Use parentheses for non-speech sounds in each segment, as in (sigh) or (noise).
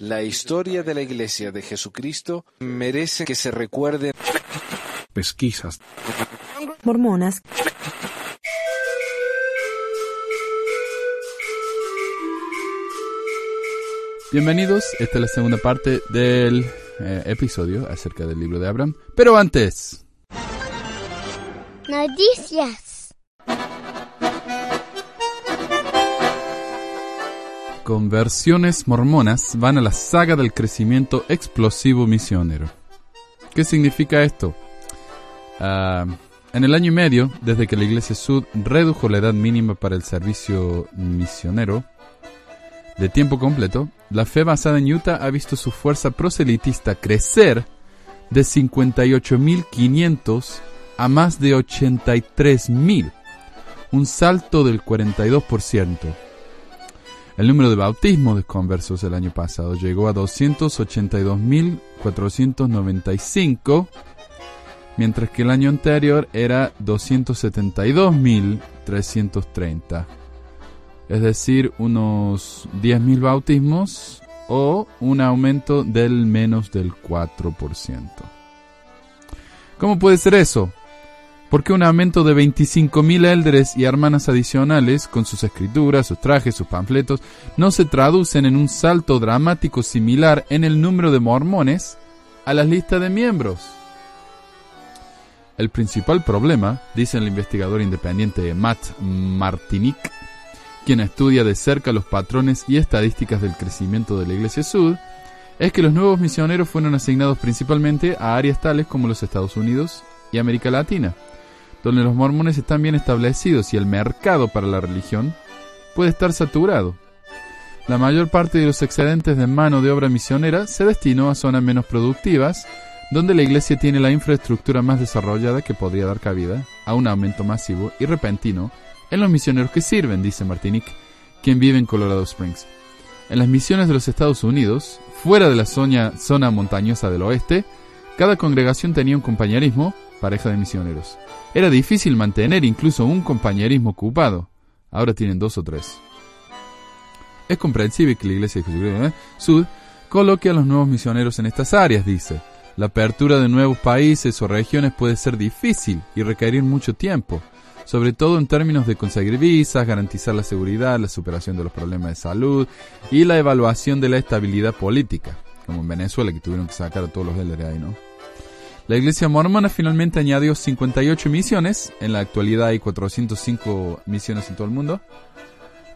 La historia de la Iglesia de Jesucristo merece que se recuerde. Pesquisas. Mormonas. Bienvenidos, esta es la segunda parte del eh, episodio acerca del libro de Abraham. Pero antes, Noticias. Conversiones mormonas van a la saga del crecimiento explosivo misionero. ¿Qué significa esto? Ah, en el año y medio, desde que la Iglesia Sud redujo la edad mínima para el servicio misionero de tiempo completo, la fe basada en Utah ha visto su fuerza proselitista crecer de 58.500 a más de 83.000, un salto del 42%. El número de bautismos de conversos el año pasado llegó a 282.495, mientras que el año anterior era 272.330. Es decir, unos 10.000 bautismos o un aumento del menos del 4%. ¿Cómo puede ser eso? Porque un aumento de 25.000 élderes y hermanas adicionales, con sus escrituras, sus trajes, sus panfletos, no se traducen en un salto dramático similar en el número de mormones a las listas de miembros. El principal problema, dice el investigador independiente Matt Martinic, quien estudia de cerca los patrones y estadísticas del crecimiento de la Iglesia Sud, es que los nuevos misioneros fueron asignados principalmente a áreas tales como los Estados Unidos y América Latina, donde los mormones están bien establecidos y el mercado para la religión puede estar saturado. La mayor parte de los excedentes de mano de obra misionera se destinó a zonas menos productivas, donde la iglesia tiene la infraestructura más desarrollada que podría dar cabida a un aumento masivo y repentino en los misioneros que sirven, dice Martinique, quien vive en Colorado Springs. En las misiones de los Estados Unidos, fuera de la zona, zona montañosa del oeste, cada congregación tenía un compañerismo, pareja de misioneros. Era difícil mantener incluso un compañerismo ocupado. Ahora tienen dos o tres. Es comprensible que la Iglesia de Jesucristo. Sud coloque a los nuevos misioneros en estas áreas, dice. La apertura de nuevos países o regiones puede ser difícil y requerir mucho tiempo, sobre todo en términos de conseguir visas, garantizar la seguridad, la superación de los problemas de salud y la evaluación de la estabilidad política, como en Venezuela que tuvieron que sacar a todos los ahí, ¿no? La iglesia mormona finalmente añadió 58 misiones, en la actualidad hay 405 misiones en todo el mundo,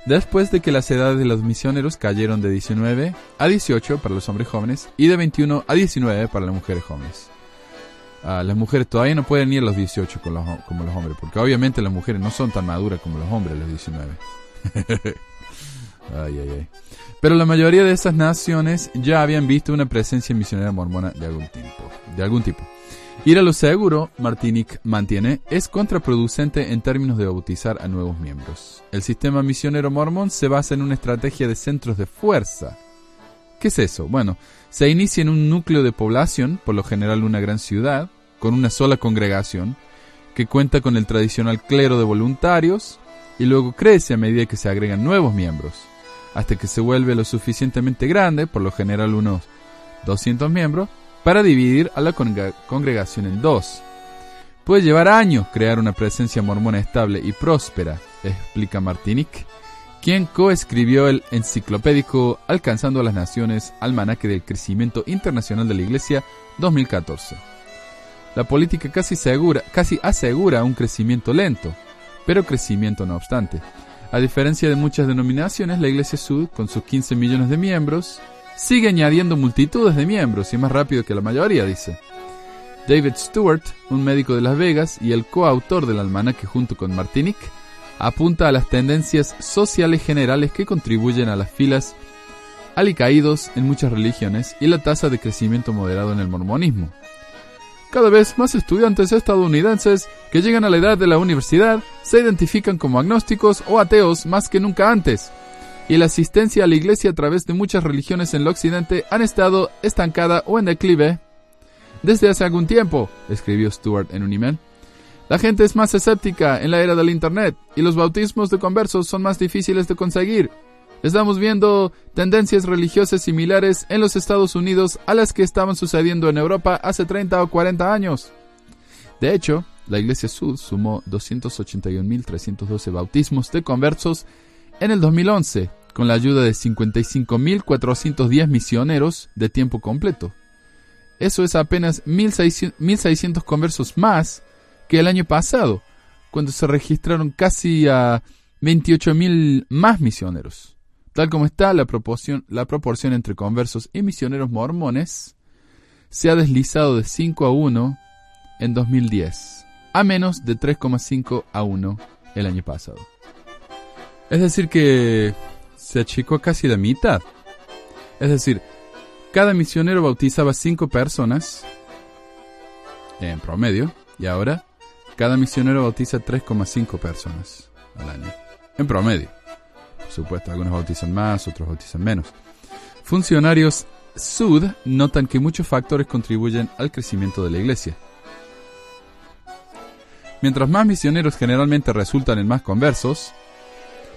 después de que las edades de los misioneros cayeron de 19 a 18 para los hombres jóvenes y de 21 a 19 para las mujeres jóvenes. Ah, las mujeres todavía no pueden ir a los 18 con los, como los hombres, porque obviamente las mujeres no son tan maduras como los hombres a los 19. (laughs) ay, ay, ay. Pero la mayoría de esas naciones ya habían visto una presencia misionera mormona de algún. De algún tipo. Ir a lo seguro, Martinic mantiene, es contraproducente en términos de bautizar a nuevos miembros. El sistema misionero mormón se basa en una estrategia de centros de fuerza. ¿Qué es eso? Bueno, se inicia en un núcleo de población, por lo general una gran ciudad, con una sola congregación, que cuenta con el tradicional clero de voluntarios, y luego crece a medida que se agregan nuevos miembros, hasta que se vuelve lo suficientemente grande, por lo general unos 200 miembros, para dividir a la congregación en dos. Puede llevar años crear una presencia mormona estable y próspera, explica Martinic, quien coescribió el enciclopédico Alcanzando a las Naciones, Almanaque del Crecimiento Internacional de la Iglesia 2014. La política casi, casi asegura un crecimiento lento, pero crecimiento no obstante. A diferencia de muchas denominaciones, la Iglesia Sud, con sus 15 millones de miembros, sigue añadiendo multitudes de miembros y más rápido que la mayoría, dice. David Stewart, un médico de Las Vegas y el coautor del almanaque junto con Martinic, apunta a las tendencias sociales generales que contribuyen a las filas alicaídos en muchas religiones y la tasa de crecimiento moderado en el mormonismo. Cada vez más estudiantes estadounidenses que llegan a la edad de la universidad se identifican como agnósticos o ateos más que nunca antes, y la asistencia a la iglesia a través de muchas religiones en el occidente han estado estancada o en declive. Desde hace algún tiempo, escribió Stewart en un email, la gente es más escéptica en la era del Internet y los bautismos de conversos son más difíciles de conseguir. Estamos viendo tendencias religiosas similares en los Estados Unidos a las que estaban sucediendo en Europa hace 30 o 40 años. De hecho, la Iglesia Sud sumó 281.312 bautismos de conversos en el 2011, con la ayuda de 55.410 misioneros de tiempo completo. Eso es apenas 1.600 conversos más que el año pasado, cuando se registraron casi a 28.000 más misioneros. Tal como está la proporción, la proporción entre conversos y misioneros mormones, se ha deslizado de 5 a 1 en 2010, a menos de 3,5 a 1 el año pasado. Es decir, que se achicó casi la mitad. Es decir, cada misionero bautizaba 5 personas en promedio, y ahora cada misionero bautiza 3,5 personas al año, en promedio. Por supuesto, algunos bautizan más, otros bautizan menos. Funcionarios Sud notan que muchos factores contribuyen al crecimiento de la iglesia. Mientras más misioneros generalmente resultan en más conversos,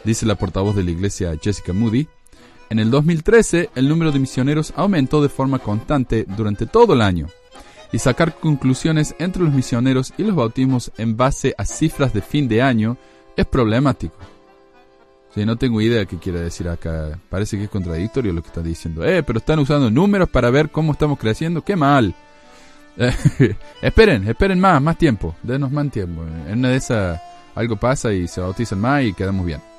dice la portavoz de la iglesia Jessica Moody, en el 2013 el número de misioneros aumentó de forma constante durante todo el año, y sacar conclusiones entre los misioneros y los bautismos en base a cifras de fin de año es problemático. Sí, no tengo idea qué quiere decir acá. Parece que es contradictorio lo que está diciendo. Eh, pero están usando números para ver cómo estamos creciendo. ¡Qué mal! (laughs) esperen, esperen más, más tiempo. Denos más tiempo. En una de esas algo pasa y se bautizan más y quedamos bien.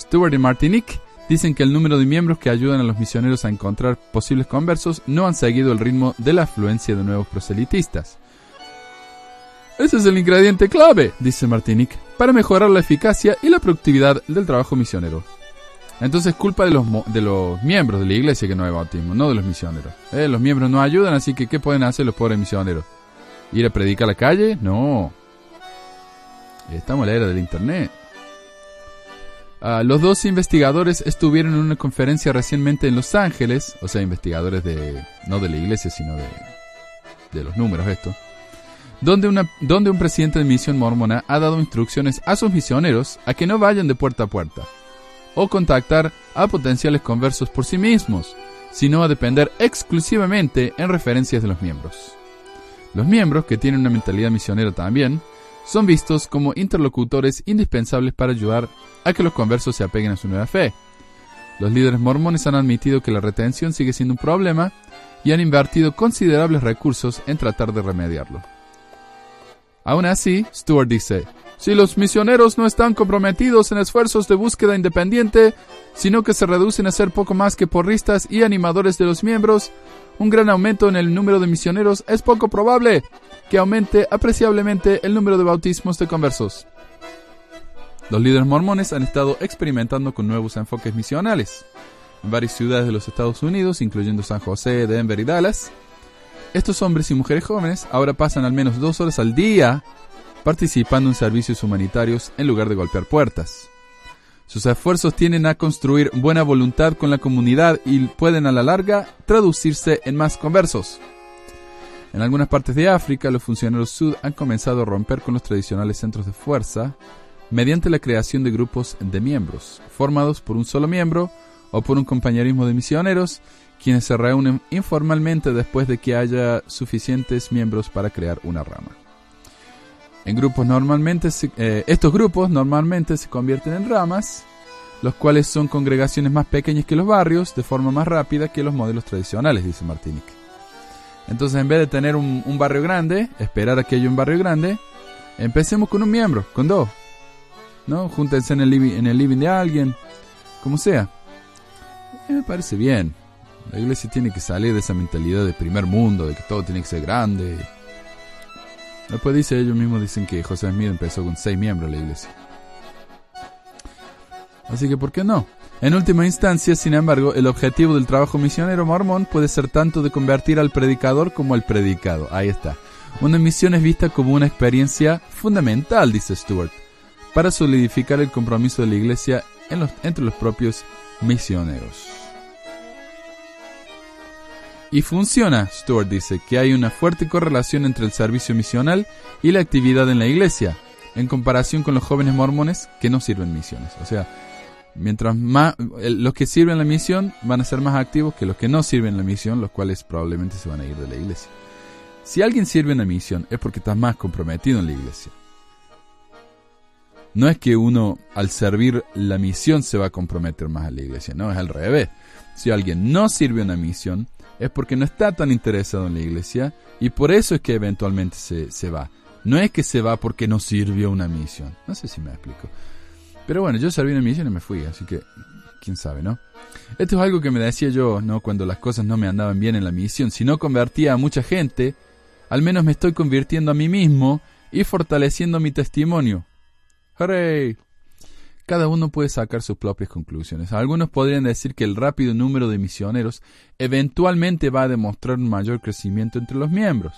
Stewart y Martinique dicen que el número de miembros que ayudan a los misioneros a encontrar posibles conversos no han seguido el ritmo de la afluencia de nuevos proselitistas. Ese es el ingrediente clave, dice Martinique, para mejorar la eficacia y la productividad del trabajo misionero. Entonces culpa de los, de los miembros de la iglesia que no hay bautismo, no de los misioneros. Eh, los miembros no ayudan, así que ¿qué pueden hacer los pobres misioneros? ¿Ir a predicar a la calle? No. Estamos en la era del Internet. Ah, los dos investigadores estuvieron en una conferencia recientemente en Los Ángeles, o sea, investigadores de, no de la iglesia, sino de, de los números, esto donde, una, donde un presidente de misión mormona ha dado instrucciones a sus misioneros a que no vayan de puerta a puerta o contactar a potenciales conversos por sí mismos, sino a depender exclusivamente en referencias de los miembros. Los miembros, que tienen una mentalidad misionera también, son vistos como interlocutores indispensables para ayudar a que los conversos se apeguen a su nueva fe. Los líderes mormones han admitido que la retención sigue siendo un problema y han invertido considerables recursos en tratar de remediarlo. Aún así, Stewart dice, si los misioneros no están comprometidos en esfuerzos de búsqueda independiente, sino que se reducen a ser poco más que porristas y animadores de los miembros, un gran aumento en el número de misioneros es poco probable que aumente apreciablemente el número de bautismos de conversos. Los líderes mormones han estado experimentando con nuevos enfoques misionales. En varias ciudades de los Estados Unidos, incluyendo San José, Denver y Dallas, estos hombres y mujeres jóvenes ahora pasan al menos dos horas al día participando en servicios humanitarios en lugar de golpear puertas. Sus esfuerzos tienden a construir buena voluntad con la comunidad y pueden a la larga traducirse en más conversos. En algunas partes de África, los funcionarios sud han comenzado a romper con los tradicionales centros de fuerza mediante la creación de grupos de miembros, formados por un solo miembro o por un compañerismo de misioneros quienes se reúnen informalmente después de que haya suficientes miembros para crear una rama. En grupos normalmente eh, estos grupos normalmente se convierten en ramas, los cuales son congregaciones más pequeñas que los barrios, de forma más rápida que los modelos tradicionales, dice Martinique. Entonces, en vez de tener un, barrio grande, esperar a que haya un barrio grande, empecemos con un miembro, con dos. ¿No? Júntense en el living, en el living de alguien, como sea. me parece bien. La iglesia tiene que salir de esa mentalidad de primer mundo, de que todo tiene que ser grande. Después dice, ellos mismos dicen que José Smith empezó con seis miembros de la iglesia. Así que, ¿por qué no? En última instancia, sin embargo, el objetivo del trabajo misionero mormón puede ser tanto de convertir al predicador como al predicado. Ahí está. Una misión es vista como una experiencia fundamental, dice Stuart, para solidificar el compromiso de la iglesia entre los propios misioneros. Y funciona, Stuart dice, que hay una fuerte correlación entre el servicio misional y la actividad en la iglesia, en comparación con los jóvenes mormones que no sirven misiones. O sea, Mientras más los que sirven la misión van a ser más activos que los que no sirven la misión, los cuales probablemente se van a ir de la iglesia. Si alguien sirve en la misión es porque está más comprometido en la iglesia. No es que uno al servir la misión se va a comprometer más a la iglesia, no, es al revés. Si alguien no sirve una misión es porque no está tan interesado en la iglesia y por eso es que eventualmente se, se va. No es que se va porque no sirvió una misión. No sé si me explico. Pero bueno, yo serví una misión y me fui, así que quién sabe, ¿no? Esto es algo que me decía yo, ¿no? Cuando las cosas no me andaban bien en la misión. Si no convertía a mucha gente, al menos me estoy convirtiendo a mí mismo y fortaleciendo mi testimonio. ¡Hooray! Cada uno puede sacar sus propias conclusiones. Algunos podrían decir que el rápido número de misioneros eventualmente va a demostrar un mayor crecimiento entre los miembros,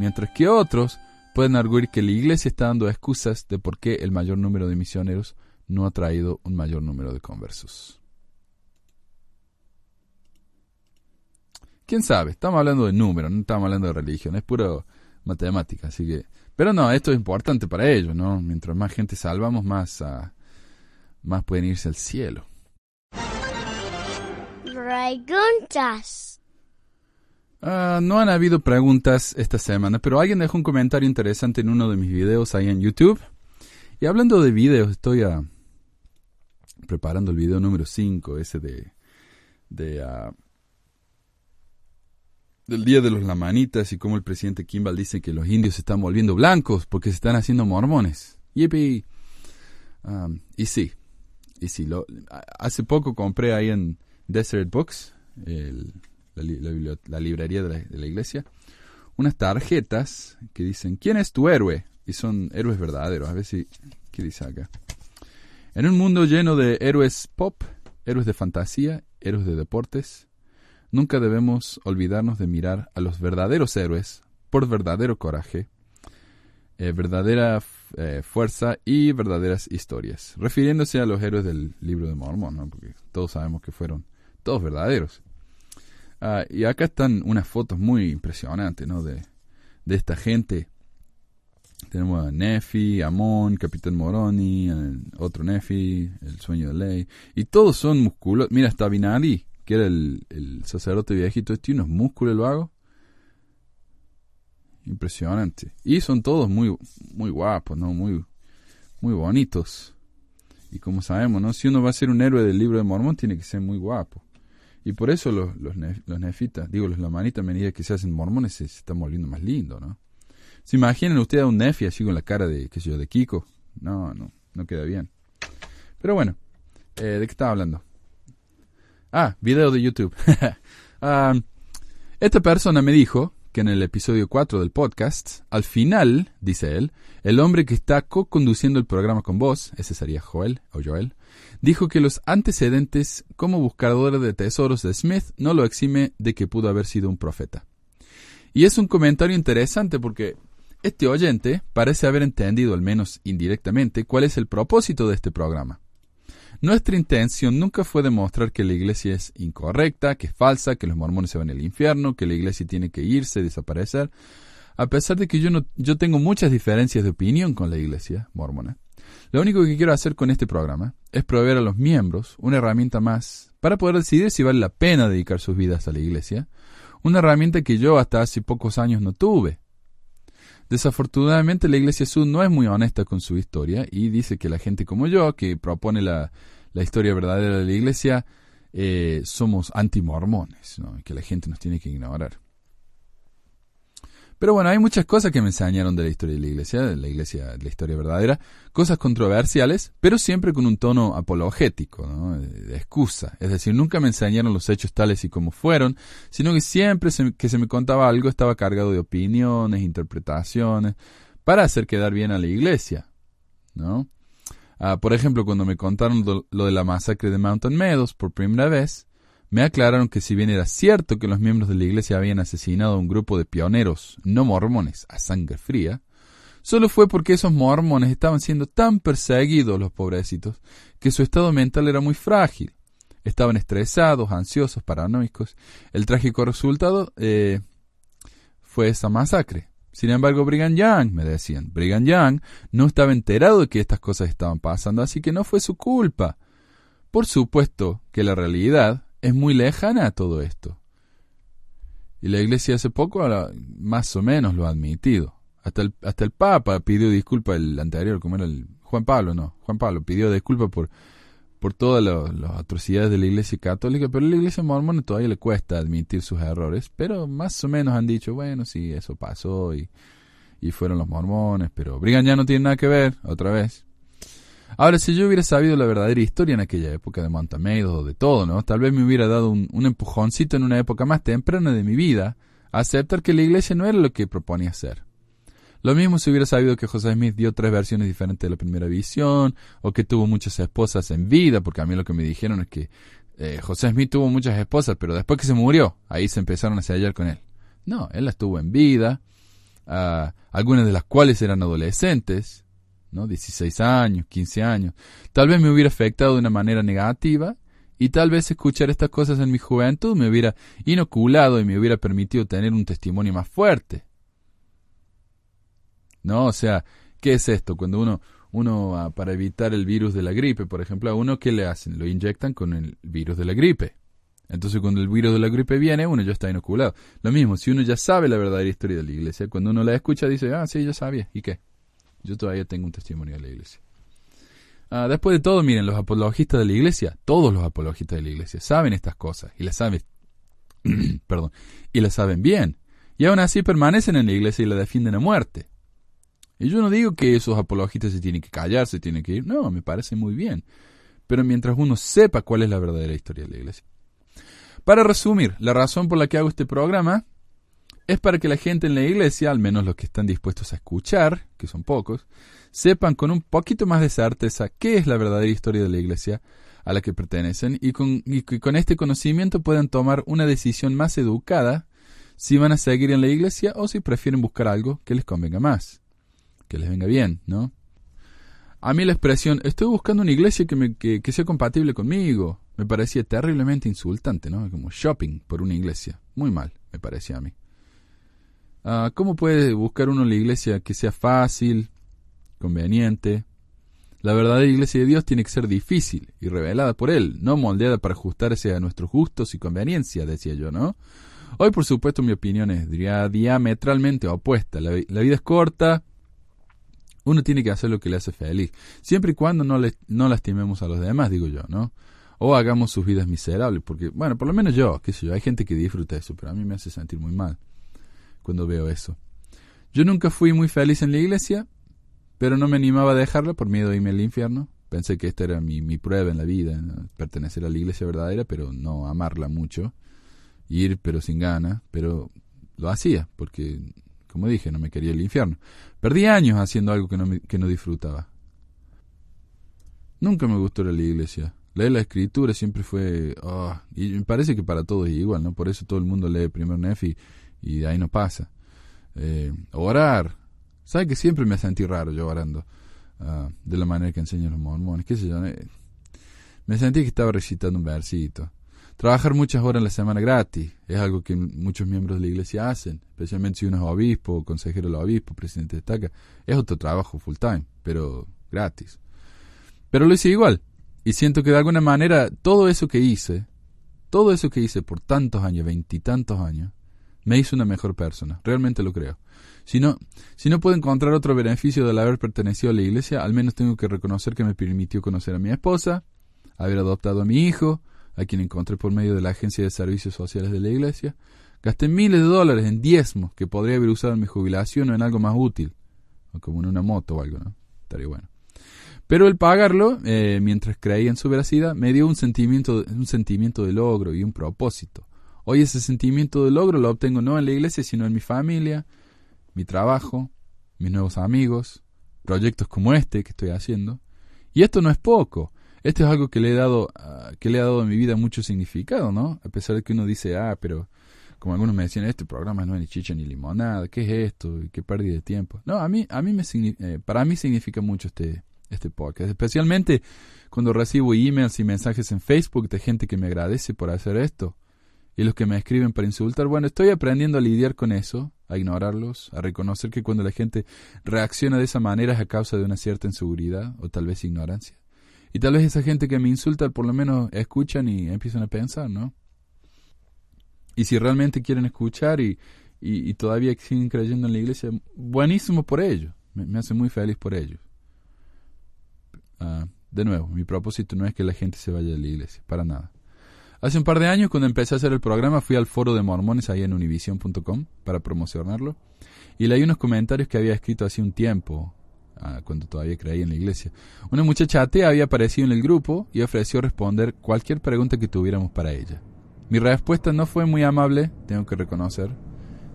mientras que otros pueden arguir que la iglesia está dando excusas de por qué el mayor número de misioneros no ha traído un mayor número de conversos. ¿Quién sabe? Estamos hablando de números, no estamos hablando de religión, es puro matemática, así que... Pero no, esto es importante para ellos, ¿no? Mientras más gente salvamos, más, ah, más pueden irse al cielo. Preguntas. Ah, no han habido preguntas esta semana, pero alguien dejó un comentario interesante en uno de mis videos ahí en YouTube. Y hablando de videos, estoy ah, preparando el video número 5, ese de, ah, del Día de los Lamanitas y cómo el presidente Kimball dice que los indios se están volviendo blancos porque se están haciendo mormones. Yippee. Ah, y sí, y sí, lo, hace poco compré ahí en Desert Books, el- la librería de la, de la iglesia, unas tarjetas que dicen, ¿quién es tu héroe? Y son héroes verdaderos. A ver si, ¿qué dice acá? En un mundo lleno de héroes pop, héroes de fantasía, héroes de deportes, nunca debemos olvidarnos de mirar a los verdaderos héroes por verdadero coraje, eh, verdadera eh, fuerza y verdaderas historias, refiriéndose a los héroes del libro de Mormón, porque todos sabemos que fueron todos verdaderos. Ah, y acá están unas fotos muy impresionantes ¿no? de, de esta gente. Tenemos a Nefi, Amon, Capitán Moroni, otro Nefi, el sueño de ley. Y todos son músculos. Mira, hasta Binali, que era el, el sacerdote viejito, este tiene unos músculos lo hago. Impresionante. Y son todos muy, muy guapos, ¿no? Muy, muy bonitos. Y como sabemos, ¿no? Si uno va a ser un héroe del libro de Mormón, tiene que ser muy guapo. Y por eso los, los nefitas, digo, los lamanitas, a medida que se hacen mormones, se, se están volviendo más lindos, ¿no? ¿Se imaginan ustedes a un nefi así con la cara de, qué sé de Kiko? No, no, no queda bien. Pero bueno, eh, ¿de qué estaba hablando? Ah, video de YouTube. (laughs) Ah, esta persona me dijo que en el episodio 4 del podcast, al final, dice él, el hombre que está co-conduciendo el programa con vos, ese sería Joel o Joel, dijo que los antecedentes como buscador de tesoros de Smith no lo exime de que pudo haber sido un profeta. Y es un comentario interesante porque este oyente parece haber entendido, al menos indirectamente, cuál es el propósito de este programa. Nuestra intención nunca fue demostrar que la iglesia es incorrecta, que es falsa, que los mormones se van al infierno, que la iglesia tiene que irse, desaparecer, a pesar de que yo, no, yo tengo muchas diferencias de opinión con la iglesia mormona. Lo único que quiero hacer con este programa es proveer a los miembros una herramienta más para poder decidir si vale la pena dedicar sus vidas a la iglesia, una herramienta que yo hasta hace pocos años no tuve. Desafortunadamente la Iglesia Sud no es muy honesta con su historia y dice que la gente como yo, que propone la, la historia verdadera de la Iglesia, eh, somos antimormones, ¿no? que la gente nos tiene que ignorar. Pero bueno, hay muchas cosas que me enseñaron de la historia de la iglesia, de la iglesia, de la historia verdadera, cosas controversiales, pero siempre con un tono apologético, ¿no? de, excusa. Es decir, nunca me enseñaron los hechos tales y como fueron, sino que siempre que se me contaba algo estaba cargado de opiniones, interpretaciones, para hacer quedar bien a la iglesia, ¿no? Ah, por ejemplo, cuando me contaron lo, lo de la masacre de Mountain Meadows por primera vez, me aclararon que si bien era cierto que los miembros de la iglesia habían asesinado a un grupo de pioneros no mormones a sangre fría, solo fue porque esos mormones estaban siendo tan perseguidos, los pobrecitos, que su estado mental era muy frágil. Estaban estresados, ansiosos, paranoicos. El trágico resultado eh, fue esa masacre. Sin embargo, Brigham Young, me decían, Brigham Young no estaba enterado de que estas cosas estaban pasando, así que no fue su culpa. Por supuesto que la realidad es muy lejana a todo esto. Y la iglesia hace poco más o menos lo ha admitido. Hasta el, hasta el Papa pidió disculpa el anterior, como era el Juan Pablo, no. Juan Pablo pidió disculpa por, por todas las atrocidades de la iglesia católica, pero a la iglesia mormona todavía le cuesta admitir sus errores, pero más o menos han dicho, bueno, sí, eso pasó y, y fueron los mormones, pero Brigham ya no tiene nada que ver, otra vez. Ahora, si yo hubiera sabido la verdadera historia en aquella época de Montameid o de todo, ¿no? Tal vez me hubiera dado un, un empujoncito en una época más temprana de mi vida a aceptar que la iglesia no era lo que proponía ser. Lo mismo si hubiera sabido que José Smith dio tres versiones diferentes de la primera visión, o que tuvo muchas esposas en vida, porque a mí lo que me dijeron es que eh, José Smith tuvo muchas esposas, pero después que se murió, ahí se empezaron a sellar con él. No, él las tuvo en vida, uh, algunas de las cuales eran adolescentes, ¿no? 16 años, 15 años. Tal vez me hubiera afectado de una manera negativa, y tal vez escuchar estas cosas en mi juventud me hubiera inoculado y me hubiera permitido tener un testimonio más fuerte. ¿no? O sea, ¿qué es esto? Cuando uno, uno para evitar el virus de la gripe, por ejemplo, a uno, ¿qué le hacen? Lo inyectan con el virus de la gripe. Entonces, cuando el virus de la gripe viene, uno ya está inoculado. Lo mismo, si uno ya sabe la verdadera historia de la iglesia, cuando uno la escucha, dice, ah, sí, yo sabía. ¿Y qué? Yo todavía tengo un testimonio de la iglesia. Ah, después de todo, miren, los apologistas de la iglesia, todos los apologistas de la iglesia, saben estas cosas y las saben, (clears throat) perdón, y las saben bien. Y aún así permanecen en la iglesia y la defienden a muerte. Y yo no digo que esos apologistas se tienen que callar, se tienen que ir. No, me parece muy bien. Pero mientras uno sepa cuál es la verdadera historia de la iglesia. Para resumir, la razón por la que hago este programa es para que la gente en la iglesia, al menos los que están dispuestos a escuchar, que son pocos, sepan con un poquito más de certeza qué es la verdadera historia de la iglesia a la que pertenecen y con, con este conocimiento puedan tomar una decisión más educada si van a seguir en la iglesia o si prefieren buscar algo que les convenga más que les venga bien, ¿no? A mí la expresión, estoy buscando una iglesia que, me, que, sea compatible conmigo, me parecía terriblemente insultante, ¿no? Como shopping por una iglesia. Muy mal, me parecía a mí. Ah, ¿Cómo puede buscar uno la iglesia que sea fácil, conveniente? La verdadera iglesia de Dios tiene que ser difícil y revelada por Él, no moldeada para ajustarse a nuestros gustos y conveniencia, decía yo, ¿no? Hoy, por supuesto, mi opinión es diametralmente opuesta. la vida es corta, uno tiene que hacer lo que le hace feliz, siempre y cuando no, le, no lastimemos a los demás, digo yo, ¿no? O hagamos sus vidas miserables, porque, bueno, por lo menos yo, qué sé yo, hay gente que disfruta eso, pero a mí me hace sentir muy mal cuando veo eso. Yo nunca fui muy feliz en la iglesia, pero no me animaba a dejarla por miedo de irme al infierno. Pensé que esta era mi, mi prueba en la vida, pertenecer a la iglesia verdadera, pero no amarla mucho, ir pero sin ganas, pero lo hacía, porque como dije, no me quería el infierno. Perdí años haciendo algo que no, que no disfrutaba. Nunca me gustó la iglesia. Leer la escritura siempre fue... Ah, y me parece que para todos es igual, ¿no? Por eso todo el mundo lee primer Nefi y de ahí no pasa. Eh, orar. ¿Sabe que siempre me sentí raro yo orando? Ah, de la manera que enseñan los mormones. ¿Qué sé yo? Eh, me sentí que estaba recitando un versito. Trabajar muchas horas en la semana gratis es algo que muchos miembros de la iglesia hacen, especialmente si uno es obispo, consejero del obispo, presidente de estaca. Es otro trabajo full time, pero gratis. Pero lo hice igual. Y siento que de alguna manera todo eso que hice, todo eso que hice por tantos años, veintitantos años, me hizo una mejor persona. Realmente lo creo. Si no, si no puedo encontrar otro beneficio del haber pertenecido a la iglesia, al menos tengo que reconocer que me permitió conocer a mi esposa, haber adoptado a mi hijo, a quien encontré por medio de la Agencia de Servicios Sociales de la Iglesia, gasté miles de dólares en diezmos que podría haber usado en mi jubilación o en algo más útil, como en una moto o algo, ¿no? Estaría bueno. Pero el pagarlo, eh, mientras creía en su veracidad, me dio un sentimiento, un sentimiento de logro y un propósito. Hoy ese sentimiento de logro lo obtengo no en la iglesia, sino en mi familia, mi trabajo, mis nuevos amigos, proyectos como este que estoy haciendo. Y esto no es poco. Esto es algo que le he dado, ah, que le ha dado a mi vida mucho significado, ¿no? A pesar de que uno dice, ah, pero como algunos me decían, este programa no es ni chicha ni limonada, ¿qué es esto? ¿Qué pérdida de tiempo? No, a mí, a mí me, eh, para mí significa mucho este, este podcast, especialmente cuando recibo emails y mensajes en Facebook de gente que me agradece por hacer esto y los que me escriben para insultar. Bueno, estoy aprendiendo a lidiar con eso, a ignorarlos, a reconocer que cuando la gente reacciona de esa manera es a causa de una cierta inseguridad o tal vez ignorancia Y tal vez esa gente que me insulta por lo menos escuchan y empiezan a pensar, ¿no? Y si realmente quieren escuchar y, y, todavía siguen creyendo en la iglesia, buenísimo por ellos. Me, hace muy feliz por ellos. Ah, de nuevo, mi propósito no es que la gente se vaya de la iglesia, para nada. Hace un par de años, cuando empecé a hacer el programa, fui al foro de mormones ahí en univision.com para promocionarlo y leí unos comentarios que había escrito hace un tiempo, ah, cuando todavía creía en la iglesia. Una muchacha atea había aparecido en el grupo y ofreció responder cualquier pregunta que tuviéramos para ella. Mi respuesta no fue muy amable, tengo que reconocer.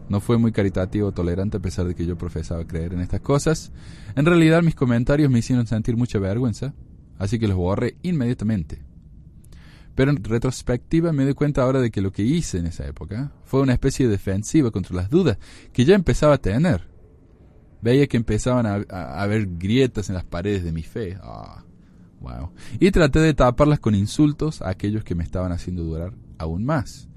No fue muy caritativo o tolerante a pesar de que yo profesaba creer en estas cosas. En realidad mis comentarios me hicieron sentir mucha vergüenza, así que los borré inmediatamente. Pero en retrospectiva me doy cuenta ahora de que lo que hice en esa época fue una especie de defensiva contra las dudas que ya empezaba a tener. Veía que empezaban a, haber grietas en las paredes de mi fe. Ah, wow. Y traté de taparlas con insultos a aquellos que me estaban haciendo durar aún más.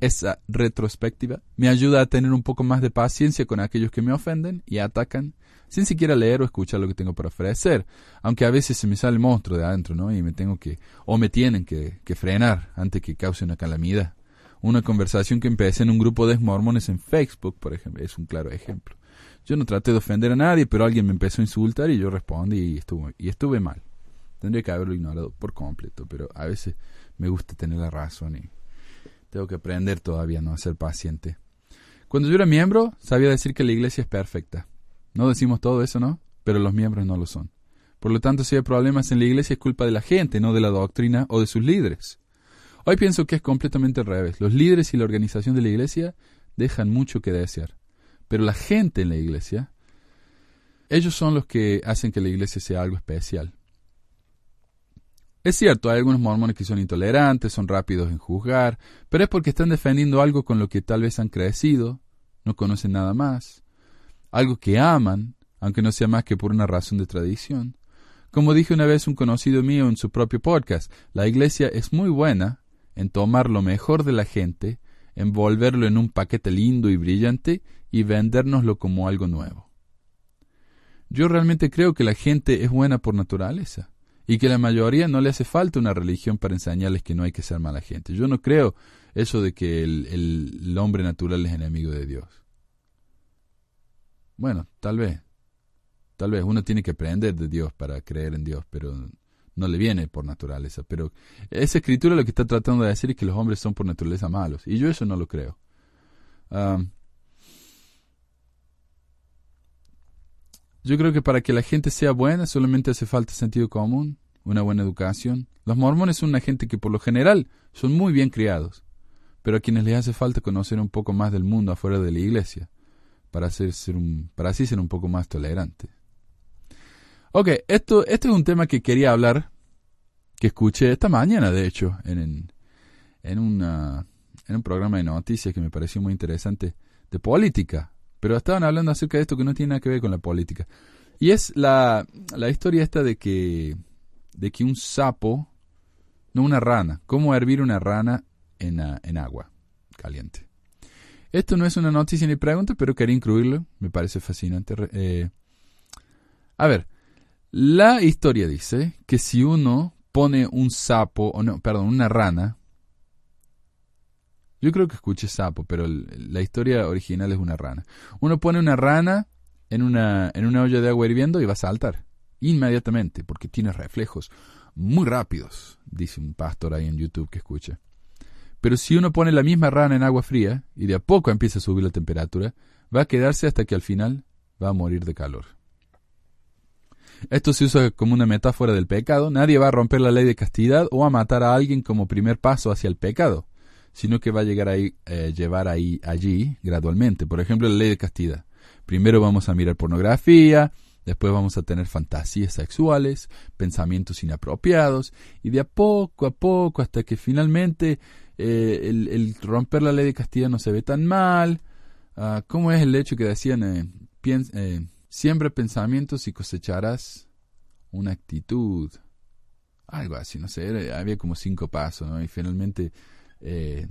Esa retrospectiva me ayuda a tener un poco más de paciencia con aquellos que me ofenden y atacan sin siquiera leer o escuchar lo que tengo para ofrecer, aunque a veces se me sale el monstruo de adentro, ¿no? Y me tengo que, o me tienen que, frenar antes que cause una calamidad. Una conversación que empecé en un grupo de mormones en Facebook, por ejemplo, es un claro ejemplo. Yo no traté de ofender a nadie, pero alguien me empezó a insultar y yo respondí y estuve, y estuve mal. Tendría que haberlo ignorado por completo, pero a veces me gusta tener la razón y tengo que aprender todavía ¿no? a ser paciente. Cuando yo era miembro, sabía decir que la iglesia es perfecta. No decimos todo eso, ¿no? Pero los miembros no lo son. Por lo tanto, si hay problemas en la iglesia es culpa de la gente, no de la doctrina o de sus líderes. Hoy pienso que es completamente al revés. Los líderes y la organización de la iglesia dejan mucho que desear. Pero la gente en la iglesia, ellos son los que hacen que la iglesia sea algo especial. Es cierto, hay algunos mormones que son intolerantes, son rápidos en juzgar, pero es porque están defendiendo algo con lo que tal vez han crecido, no conocen nada más algo que aman, aunque no sea más que por una razón de tradición. Como dije una vez un conocido mío en su propio podcast, la iglesia es muy buena en tomar lo mejor de la gente, envolverlo en un paquete lindo y brillante y vendérnoslo como algo nuevo. Yo realmente creo que la gente es buena por naturaleza y que la mayoría no le hace falta una religión para enseñarles que no hay que ser mala gente. Yo no creo eso de que el, el hombre natural es enemigo de Dios. Bueno, tal vez. Tal vez uno tiene que aprender de Dios para creer en Dios, pero no le viene por naturaleza. Pero esa escritura lo que está tratando de decir es que los hombres son por naturaleza malos. Y yo eso no lo creo. yo creo que para que la gente sea buena solamente hace falta sentido común, una buena educación. Los mormones son una gente que por lo general son muy bien criados, pero a quienes les hace falta conocer un poco más del mundo afuera de la iglesia para, hacer, ser un, para así ser un poco más tolerante. Ok, esto, este es un tema que quería hablar, que escuché esta mañana, de hecho, en, en, una, en un programa de noticias que me pareció muy interesante, de política. Pero estaban hablando acerca de esto que no tiene nada que ver con la política. Y es la, la historia esta de que, de que un sapo, no una rana, cómo hervir una rana en, en agua caliente. Esto no es una noticia ni pregunta, pero quería incluirlo. Me parece fascinante. Eh, a ver, la historia dice que si uno pone un sapo, o no, perdón, una rana. Yo creo que escuché sapo, pero la historia original es una rana. Uno pone una rana en una, en una olla de agua hirviendo y va a saltar inmediatamente, porque tiene reflejos muy rápidos, dice un pastor ahí en YouTube que escucha. Pero si uno pone la misma rana en agua fría y de a poco empieza a subir la temperatura, va a quedarse hasta que al final va a morir de calor. Esto se usa como una metáfora del pecado. Nadie va a romper la ley de castidad o a matar a alguien como primer paso hacia el pecado, sino que va a llegar a eh, llevar ahí, allí gradualmente. Por ejemplo, la ley de castidad. Primero vamos a mirar pornografía, después vamos a tener fantasías sexuales, pensamientos inapropiados, y de a poco a poco hasta que finalmente eh, el, romper la ley de castidad no se ve tan mal. Uh, ¿Cómo es el hecho que decían, eh, eh, siembra pensamientos y cosecharás una actitud? Algo así, no sé, había como cinco pasos, ¿no? Y finalmente el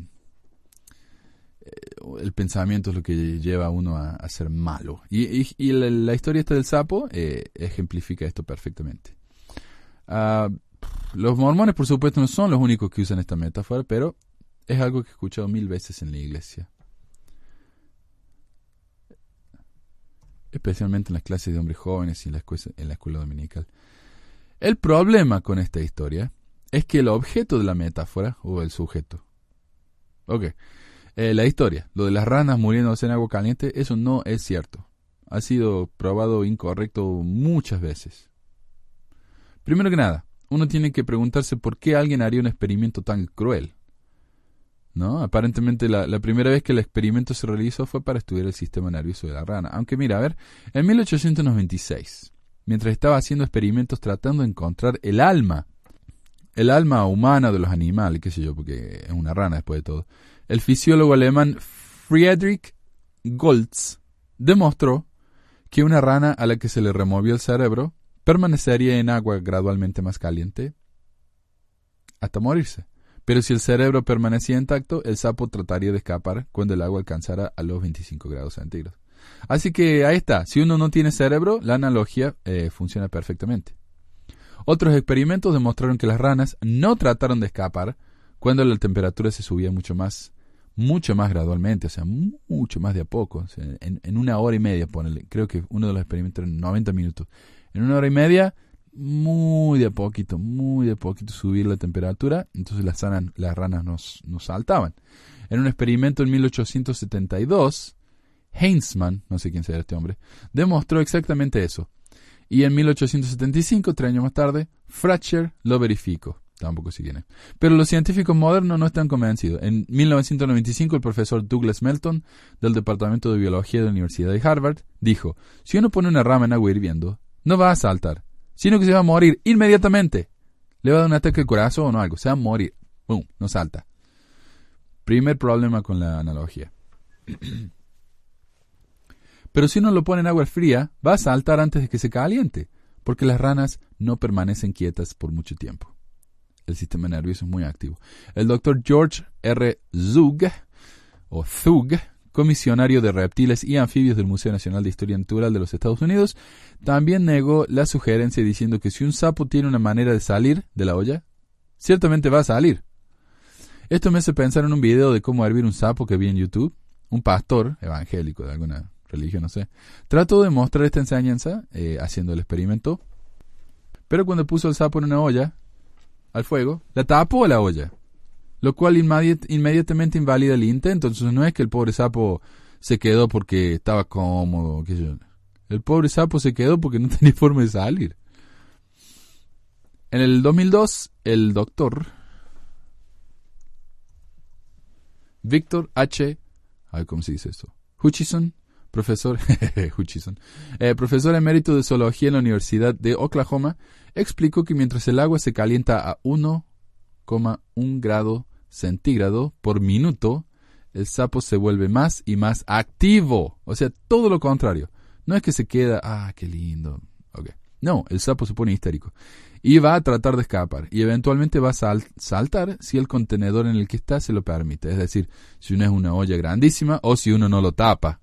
pensamiento es lo que lleva a uno a, ser malo. Y, la, historia esta del sapo ejemplifica esto perfectamente. Uh, los mormones, por supuesto, no son los únicos que usan esta metáfora, pero es algo que he escuchado mil veces en la iglesia. Especialmente en las clases de hombres jóvenes y en la escuela, en la escuela dominical. El problema con esta historia es que el objeto de la metáfora, o el sujeto, ok, eh, la historia, lo de las ranas muriéndose en agua caliente, eso no es cierto. Ha sido probado incorrecto muchas veces. Primero que nada, uno tiene que preguntarse por qué alguien haría un experimento tan cruel. ¿No? Aparentemente la, la, primera vez que el experimento se realizó fue para estudiar el sistema nervioso de la rana. Aunque mira, a ver, en 1896, mientras estaba haciendo experimentos tratando de encontrar el alma, el alma humana de los animales, qué sé yo, porque es una rana después de todo, el fisiólogo alemán Friedrich Goltz demostró que una rana a la que se le removió el cerebro permanecería en agua gradualmente más caliente hasta morirse. Pero si el cerebro permanecía intacto, el sapo trataría de escapar cuando el agua alcanzara a los 25 grados centígrados. Así que ahí está, si uno no tiene cerebro, la analogía eh, funciona perfectamente. Otros experimentos demostraron que las ranas no trataron de escapar cuando la temperatura se subía mucho más, mucho más gradualmente, o sea, mucho más de a poco. en, una hora y media, ponele, creo que uno de los experimentos en 90 minutos. En una hora y media, muy de poquito, muy de poquito subir la temperatura, entonces las, las ranas nos, nos saltaban. En un experimento en 1872, Heinzmann, no sé quién será este hombre, demostró exactamente eso. Y en 1875, tres años más tarde, Fratcher lo verificó. Tampoco si viene. Pero los científicos modernos no están convencidos. En 1995, el profesor Douglas Melton, del Departamento de Biología de la Universidad de Harvard, dijo, si uno pone una rama en agua hirviendo, no va a saltar, sino que se va a morir inmediatamente. Le va a dar un ataque al corazón o algo, se va a morir. ¡Bum! No salta. Primer problema con la analogía. (clears throat) Pero si uno lo pone en agua fría, va a saltar antes de que se caliente, porque las ranas no permanecen quietas por mucho tiempo. El sistema nervioso es muy activo. El doctor George R. Zug, o Zug, comisionario de reptiles y anfibios del Museo Nacional de Historia Natural de los Estados Unidos, también negó la sugerencia diciendo que si un sapo tiene una manera de salir de la olla, ciertamente va a salir. Esto me hace pensar en un video de cómo hervir un sapo que vi en YouTube. Un pastor evangélico de alguna religión, no sé, trató de mostrar esta enseñanza eh, haciendo el experimento, pero cuando puso el sapo en una olla, al fuego, la tapó la olla lo cual inmediatamente invalida el intento. Entonces no es que el pobre sapo se quedó porque estaba cómodo, El pobre sapo se quedó porque no (laughs) tenía forma de salir. En el 2002, el doctor Victor H. ¿Cómo se dice esto? Hutchison, profesor, (laughs) Hutchison, eh, profesor emérito de zoología en la Universidad de Oklahoma, explicó que mientras el agua se calienta a 1,1 grado centígrado por minuto, el sapo se vuelve más y más activo. O sea, todo lo contrario. No es que se queda, ah, qué lindo. Okay. No, el sapo se pone histérico. Y va a tratar de escapar. Y eventualmente va a saltar si el contenedor en el que está se lo permite. Es decir, si uno es una olla grandísima o si uno no lo tapa.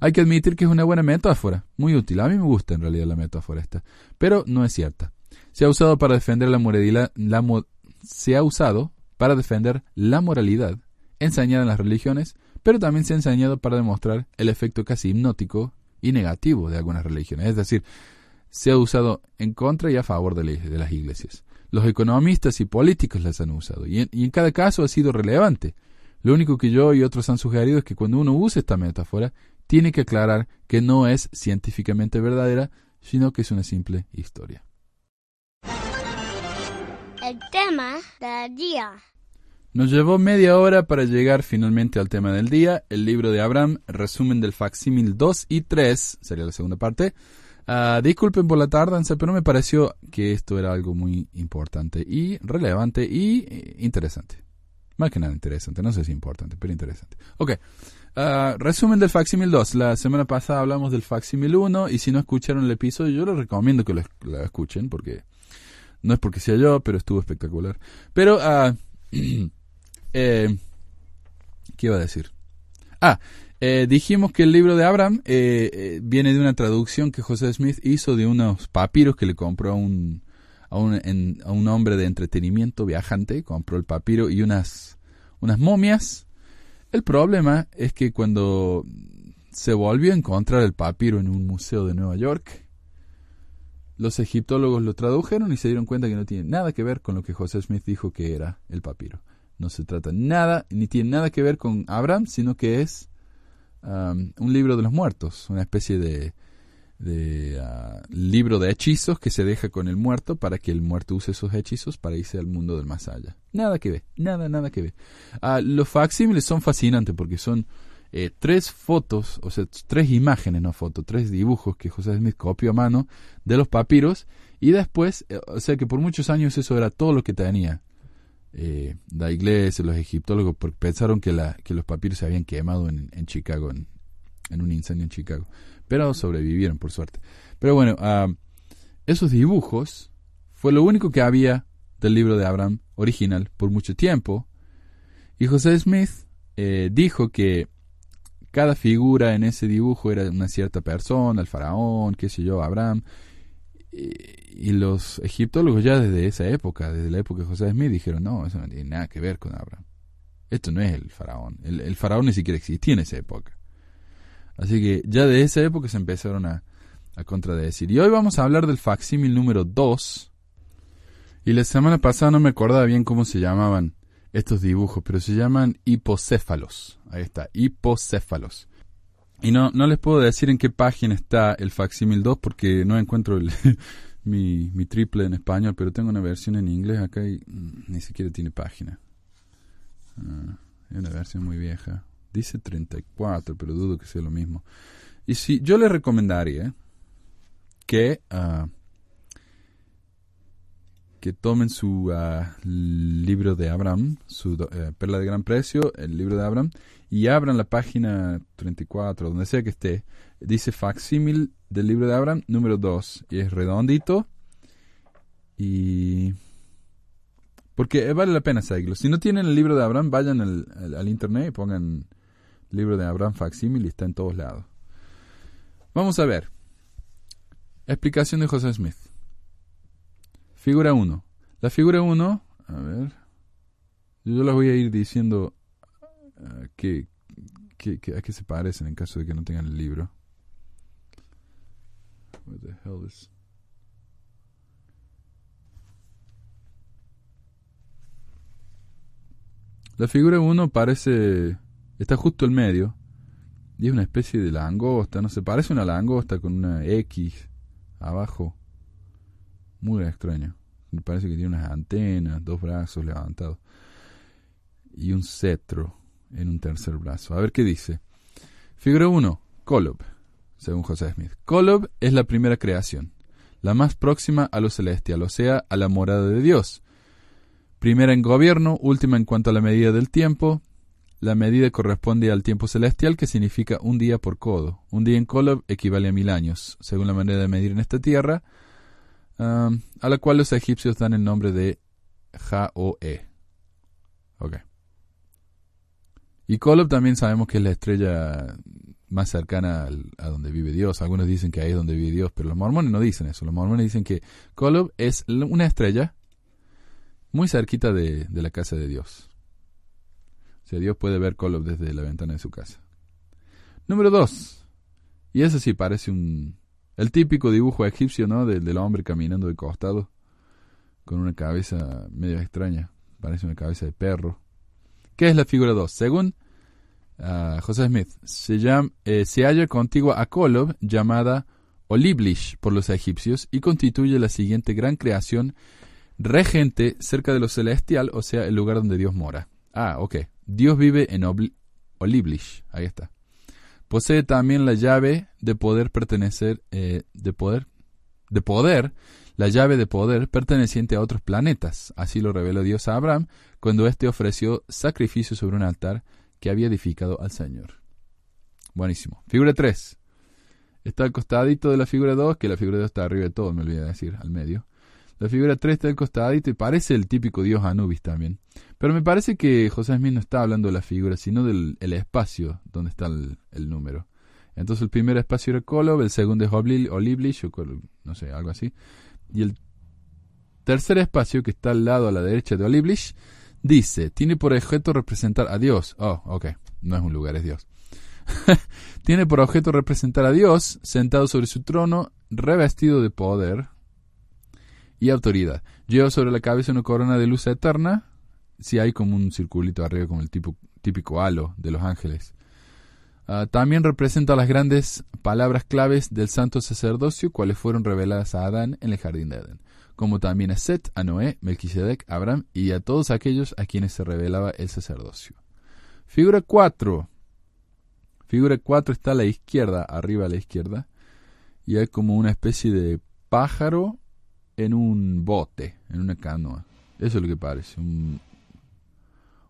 Hay que admitir que es una buena metáfora. Muy útil. A mí me gusta en realidad la metáfora esta. Pero no es cierta. Se ha usado para defender la. La se ha usado para defender la moralidad enseñada en las religiones, pero también se ha enseñado para demostrar el efecto casi hipnótico y negativo de algunas religiones. Es decir, se ha usado en contra y a favor de, las iglesias. Los economistas y políticos las han usado y en, cada caso ha sido relevante. Lo único que yo y otros han sugerido es que cuando uno usa esta metáfora, tiene que aclarar que no es científicamente verdadera, sino que es una simple historia. El tema del día. Nos llevó media hora para llegar finalmente al tema del día, el libro de Abraham, resumen del facsímil 2 y 3, sería la segunda parte. Uh, disculpen por la tardanza, pero me pareció que esto era algo muy importante y relevante y eh, interesante. Más que nada interesante, no sé si importante, pero interesante. Ok, uh, resumen del facsímil 2. La semana pasada hablamos del facsímil 1 y si no escucharon el episodio, yo les recomiendo que lo, escuchen porque no es porque sea yo, pero estuvo espectacular. Pero... Uh, (clears throat) Eh, ¿Qué iba a decir? Ah, eh, dijimos que el libro de Abraham eh, viene de una traducción que José Smith hizo de unos papiros que le compró a un, a un hombre de entretenimiento viajante, compró el papiro y unas, unas momias. El problema es que cuando se volvió a encontrar el papiro en un museo de Nueva York, los egiptólogos lo tradujeron y se dieron cuenta que no tiene nada que ver con lo que José Smith dijo que era el papiro. No se trata nada, ni tiene nada que ver con Abraham, sino que es um, un libro de los muertos, una especie de, de ah, libro de hechizos que se deja con el muerto para que el muerto use esos hechizos para irse al mundo del más allá. Nada que ver, nada, nada que ver. Ah, los facsímiles son fascinantes porque son eh, tres fotos, o sea, tres imágenes, no fotos, tres dibujos que José Smith copió a mano de los papiros y después, eh, o sea que por muchos años eso era todo lo que tenía eh, la iglesia, los egiptólogos, porque pensaron que, la, que los papiros se habían quemado en, Chicago, en, un incendio en Chicago. Pero sobrevivieron, por suerte. Pero bueno, ah, esos dibujos fue lo único que había del libro de Abraham original por mucho tiempo. Y José Smith eh, dijo que cada figura en ese dibujo era una cierta persona, el faraón, qué sé yo, Abraham. Y, y los egiptólogos ya desde esa época, desde la época de José Smith, dijeron, no, eso no tiene nada que ver con Abraham. Esto no es el faraón. El, el faraón ni siquiera existía en esa época. Así que ya de esa época se empezaron a, a contradecir. Y hoy vamos a hablar del facsímil número 2. Y la semana pasada no me acordaba bien cómo se llamaban estos dibujos, pero se llaman hipocéfalos. Ahí está, hipocéfalos. Y no, no les puedo decir en qué página está el facsímil 2 porque no encuentro el, (laughs) mi, mi triple en español, pero tengo una versión en inglés acá y mm, ni siquiera tiene página. Ah, es una versión muy vieja. Dice 34, pero dudo que sea lo mismo. Y si yo les recomendaría que ah, que tomen su ah, libro de Abraham, su eh, perla de gran precio, el libro de Abraham, y abran la página 34, donde sea que esté. Dice facsímil del libro de Abraham, número 2, y es redondito. Y. Porque eh, vale la pena seguirlo. Si no tienen el libro de Abraham, vayan al internet y pongan libro de Abraham facsímil y está en todos lados. Vamos a ver. Explicación de José Smith. Figura 1. La figura 1, a ver. Yo las voy a ir diciendo que, que- que- a qué se parecen en caso de que no tengan el libro. What the hell is- La figura 1 parece. está justo en medio. Y es una especie de langosta, no sé, parece una langosta con una X abajo. Muy extraño. Me parece que tiene unas antenas, dos brazos levantados. Y un cetro en un tercer brazo. A ver qué dice. Figura 1. Kolob, según José Smith. Kolob es la primera creación, la más próxima a lo celestial, o sea, a la morada de Dios. Primera en gobierno, última en cuanto a la medida del tiempo. La medida corresponde al tiempo celestial, que significa un día por codo. Un día en Kolob equivale a mil años, según la manera de medir en esta tierra, a la cual los egipcios dan el nombre de Ja-O-E. Ok. Y Kolob también sabemos que es la estrella más cercana a donde vive Dios. Algunos dicen que ahí es donde vive Dios, pero los mormones no dicen eso. Los mormones dicen que Kolob es una estrella muy cerquita de, la casa de Dios. O sea, Dios puede ver Kolob desde la ventana de su casa. Número dos. Y ese sí parece un... El típico dibujo egipcio, ¿no? Del, del hombre caminando de costado. Con una cabeza medio extraña. Parece una cabeza de perro. ¿Qué es la figura 2? Según ah, José Smith, se, llama, eh, se halla contigua a Kolob, llamada Oliblish por los egipcios, y constituye la siguiente gran creación regente cerca de lo celestial, o sea, el lugar donde Dios mora. Ah, ok. Dios vive en Oliblish. Ahí está. Posee también la llave de poder pertenecer, eh, de poder, de poder, la llave de poder perteneciente a otros planetas. Así lo reveló Dios a Abraham cuando éste ofreció sacrificio sobre un altar que había edificado al Señor. Buenísimo. Figura 3. Está al costadito de la figura 2, que la figura 2 está arriba de todo, me olvidé de decir, al medio. La figura 3 está al costadito y parece el típico dios Anubis también. Pero me parece que José Smith no está hablando de la figura, sino del el espacio donde está el, número. Entonces el primer espacio era Kolob, el segundo es Oliblish, o Kolob, no sé, algo así. Y el tercer espacio que está al lado a la derecha de Oliblish dice, tiene por objeto representar a Dios. Oh, ok, no es un lugar, es Dios. (laughs) tiene por objeto representar a Dios sentado sobre su trono, revestido de poder y autoridad. Lleva sobre la cabeza una corona de luz eterna, si hay como un circulito arriba, como el tipo, típico halo de los ángeles. Ah, también representa las grandes palabras claves del santo sacerdocio, cuales fueron reveladas a Adán en el jardín de Edén, como también a Set, a Noé, Melquisedec, Abraham y a todos aquellos a quienes se revelaba el sacerdocio. Figura 4. Figura 4 está a la izquierda, arriba a la izquierda, y hay como una especie de pájaro en un bote, en una canoa. Eso es lo que parece, un,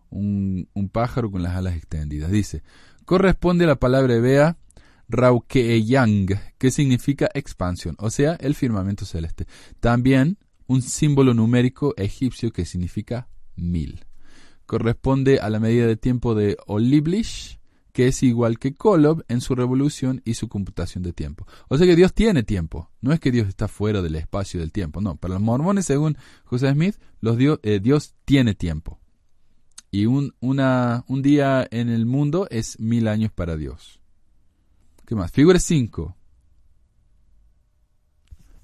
un, un pájaro con las alas extendidas. Dice, corresponde a la palabra hebrea Raukeeyang, que significa expansión, o sea, el firmamento celeste. También un símbolo numérico egipcio que significa mil. Corresponde a la medida de tiempo de Oliblish, que es igual que Kolob en su revolución y su computación de tiempo. O sea que Dios tiene tiempo. No es que Dios está fuera del espacio y del tiempo. No, para los mormones, según José Smith, los eh, Dios tiene tiempo. Y un, una, un día en el mundo es mil años para Dios. ¿Qué más? Figura 5.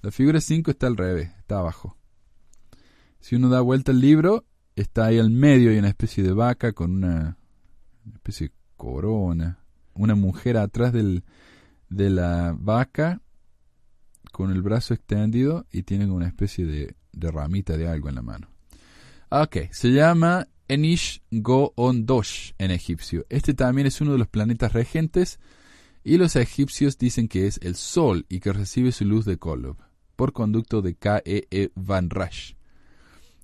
La figura 5 está al revés, está abajo. Si uno da vuelta al libro, está ahí al medio, hay una especie de vaca con una, especie de corona. Una mujer atrás del, de la vaca con el brazo extendido y tiene una especie de, ramita de algo en la mano. Ok, se llama Enish Go-on-Dosh en egipcio. Este también es uno de los planetas regentes y los egipcios dicen que es el Sol y que recibe su luz de Kolob por conducto de K.E.E. Van Rash,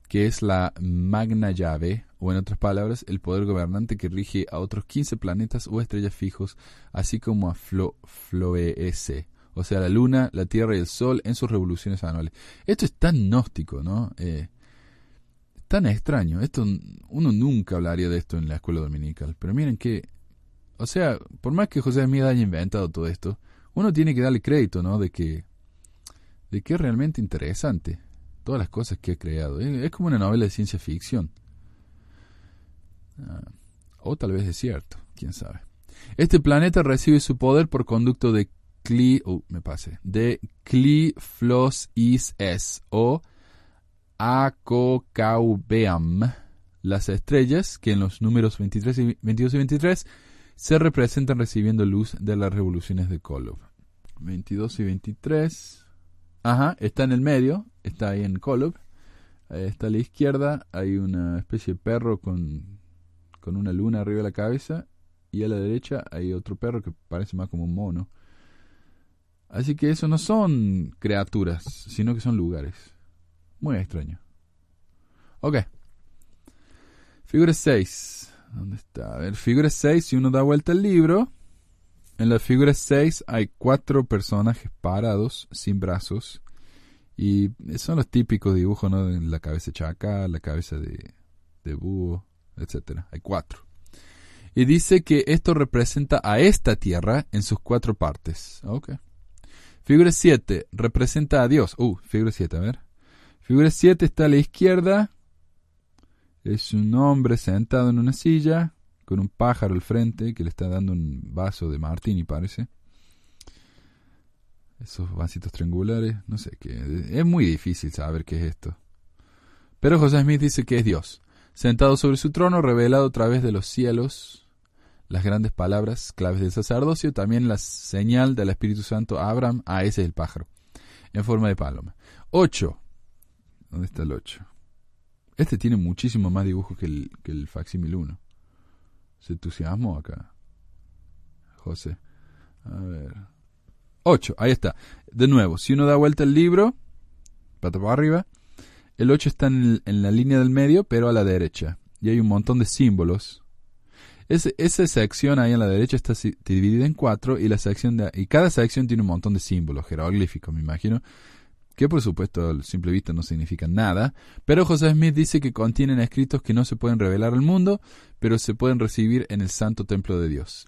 que es la magna llave, o en otras palabras, el poder gobernante que rige a otros 15 planetas o estrellas fijos, así como a Flo Floese, o sea, la Luna, la Tierra y el Sol en sus revoluciones anuales. Esto es tan gnóstico, ¿no? Eh, tan extraño. Esto uno nunca hablaría de esto en la escuela dominical. Pero miren que, o sea, por más que José Smith haya inventado todo esto, uno tiene que darle crédito, ¿no? De que, de que es realmente interesante todas las cosas que ha creado. Es, como una novela de ciencia ficción. Ah, o tal vez es cierto, quién sabe. Este planeta recibe su poder por conducto de Cli, oh, me pase, de Cli Flos Is S o Acocaubeam, las estrellas que en los números 23 y 22 y 23 se representan recibiendo luz de las revoluciones de Kolob. 22 y 23. Ajá, está en el medio, está ahí en Kolob. está a la izquierda, hay una especie de perro con, con una luna arriba de la cabeza. Y a la derecha hay otro perro que parece más como un mono. Así que eso no son criaturas, sino que son lugares. Muy extraño. Ok. Figura 6. ¿Dónde está? A ver, figura 6, si uno da vuelta al libro, en la figura 6 hay cuatro personajes parados, sin brazos. Y son los típicos dibujos, ¿no? La cabeza de chacal, la cabeza de, de búho, etc. Hay cuatro. Y dice que esto representa a esta tierra en sus cuatro partes. Ok. Figura 7 representa a Dios. Uh, figura 7, a ver. Figura 7 está a la izquierda. Es un hombre sentado en una silla con un pájaro al frente que le está dando un vaso de martini, parece. Esos vasitos triangulares, no sé qué. Es muy difícil saber qué es esto. Pero José Smith dice que es Dios, sentado sobre su trono, revelado a través de los cielos, las grandes palabras claves del sacerdocio, también la señal del Espíritu Santo Abraham, a ese es el pájaro, en forma de paloma. 8. ¿Dónde está el 8? Este tiene muchísimo más dibujos que el, que el facsímil 1. Se entusiasmó acá. José. A ver. 8, ahí está. De nuevo, si uno da vuelta el libro, pata para arriba, el 8 está en, la línea del medio, pero a la derecha. Y hay un montón de símbolos. esa sección ahí a la derecha está dividida en cuatro y, la sección de, y cada sección tiene un montón de símbolos jeroglíficos, me imagino, que por supuesto a simple vista no significan nada, pero José Smith dice que contienen escritos que no se pueden revelar al mundo, pero se pueden recibir en el santo templo de Dios.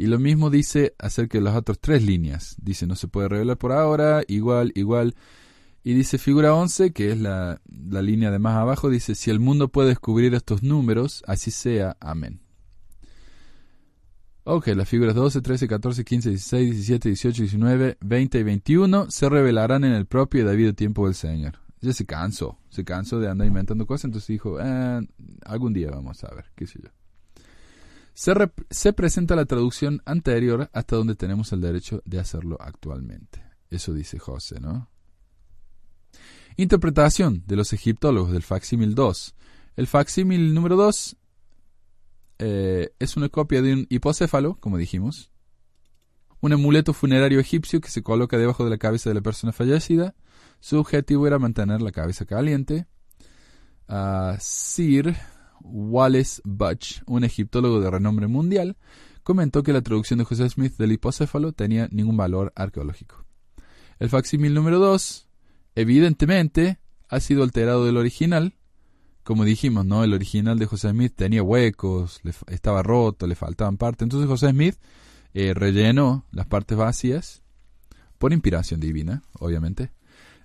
Y lo mismo dice acerca de las otras tres líneas. Dice no se puede revelar por ahora, igual, igual. Y dice figura 11, que es la, la línea de más abajo, dice, si el mundo puede descubrir estos números, así sea. Amén. Ok, las figuras 12, 13, 14, 15, 16, 17, 18, 19, 20 y 21 se revelarán en el propio y debido tiempo del Señor. Ya se cansó, se cansó de andar inventando cosas, entonces dijo, eh, algún día vamos a ver, qué sé yo. Se, se presenta la traducción anterior hasta donde tenemos el derecho de hacerlo actualmente. Eso dice José, ¿no? Interpretación de los egiptólogos del facsímil 2. El facsímil número 2 eh, es una copia de un hipocéfalo, como dijimos. Un amuleto funerario egipcio que se coloca debajo de la cabeza de la persona fallecida. Su objetivo era mantener la cabeza caliente. Ah, Sir Wallace Butch, un egiptólogo de renombre mundial, comentó que la traducción de José Smith del hipocéfalo tenía ningún valor arqueológico. El facsímil número 2, evidentemente, ha sido alterado del original. Como dijimos, ¿no? El original de José Smith tenía huecos, le estaba roto, le faltaban partes. Entonces José Smith eh, rellenó las partes vacías por inspiración divina, obviamente.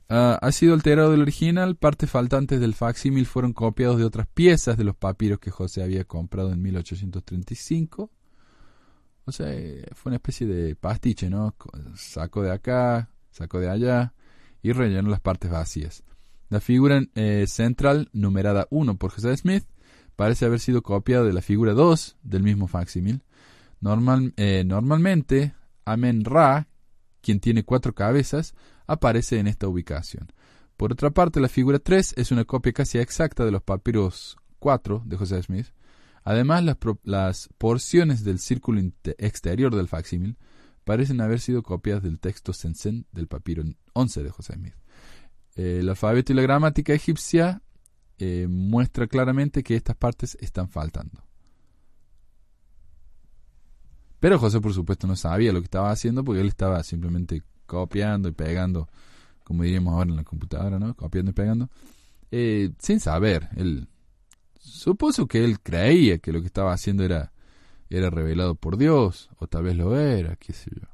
Ah, ha sido alterado del original, partes faltantes del facsímil fueron copiados de otras piezas de los papiros que José había comprado en 1835. O sea, eh, fue una especie de pastiche, ¿no? Saco de acá, saco de allá y relleno las partes vacías. La figura eh, central, numerada 1 por José Smith, parece haber sido copiada de la figura 2 del mismo facsímil. Eh, normalmente, Amen Ra, quien tiene cuatro cabezas, aparece en esta ubicación. Por otra parte, la figura 3 es una copia casi exacta de los papiros 4 de José Smith. Además, las, las porciones del círculo exterior del facsímil parecen haber sido copias del texto Sensen del papiro 11 de José Smith. Eh, el alfabeto y la gramática egipcia eh, muestra claramente que estas partes están faltando. Pero José, por supuesto, no sabía lo que estaba haciendo porque él estaba simplemente copiando y pegando, como diríamos ahora en la computadora, ¿no? Copiando y pegando, eh, sin saber. Él supuso que él creía que lo que estaba haciendo era, era revelado por Dios, o tal vez lo era, qué sé yo.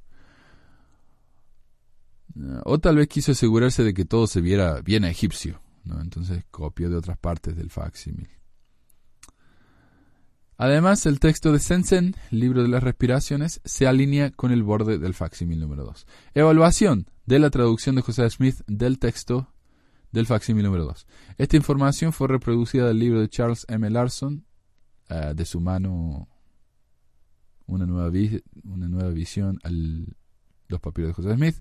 O tal vez quiso asegurarse de que todo se viera bien egipcio, ¿no? Entonces copió de otras partes del facsímil. Además, el texto de Sensen, libro de las respiraciones, se alinea con el borde del facsímil número 2. Evaluación de la traducción de José Smith del texto del facsímil número 2. Esta información fue reproducida del libro de Charles M. Larson, eh, de su mano una nueva, visión a los papiros de José Smith,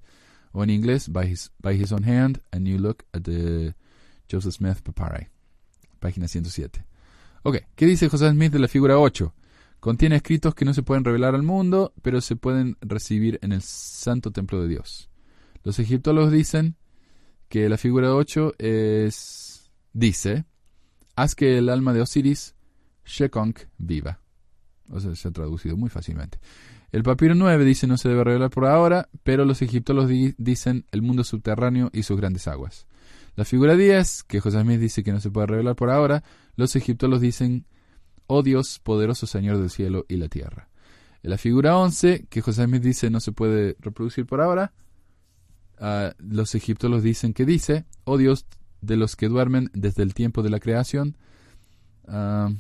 o en inglés, by his, own hand, a new look at the Joseph Smith Papyri, página 107. Ok, ¿qué dice José Smith de la figura 8? Contiene escritos que no se pueden revelar al mundo, pero se pueden recibir en el santo templo de Dios. Los egiptólogos dicen que la figura 8 es, dice, haz que el alma de Osiris, Shekonk, viva. O sea, se ha traducido muy fácilmente. El papiro 9 dice no se debe revelar por ahora, pero los egiptólogos di- dicen el mundo subterráneo y sus grandes aguas. La figura 10, que José Smith dice que no se puede revelar por ahora, los egiptólogos dicen, oh Dios, poderoso Señor del cielo y la tierra. La figura 11, que José Smith dice no se puede reproducir por ahora, ah, los egiptólogos dicen que dice, oh Dios de los que duermen desde el tiempo de la creación. ah,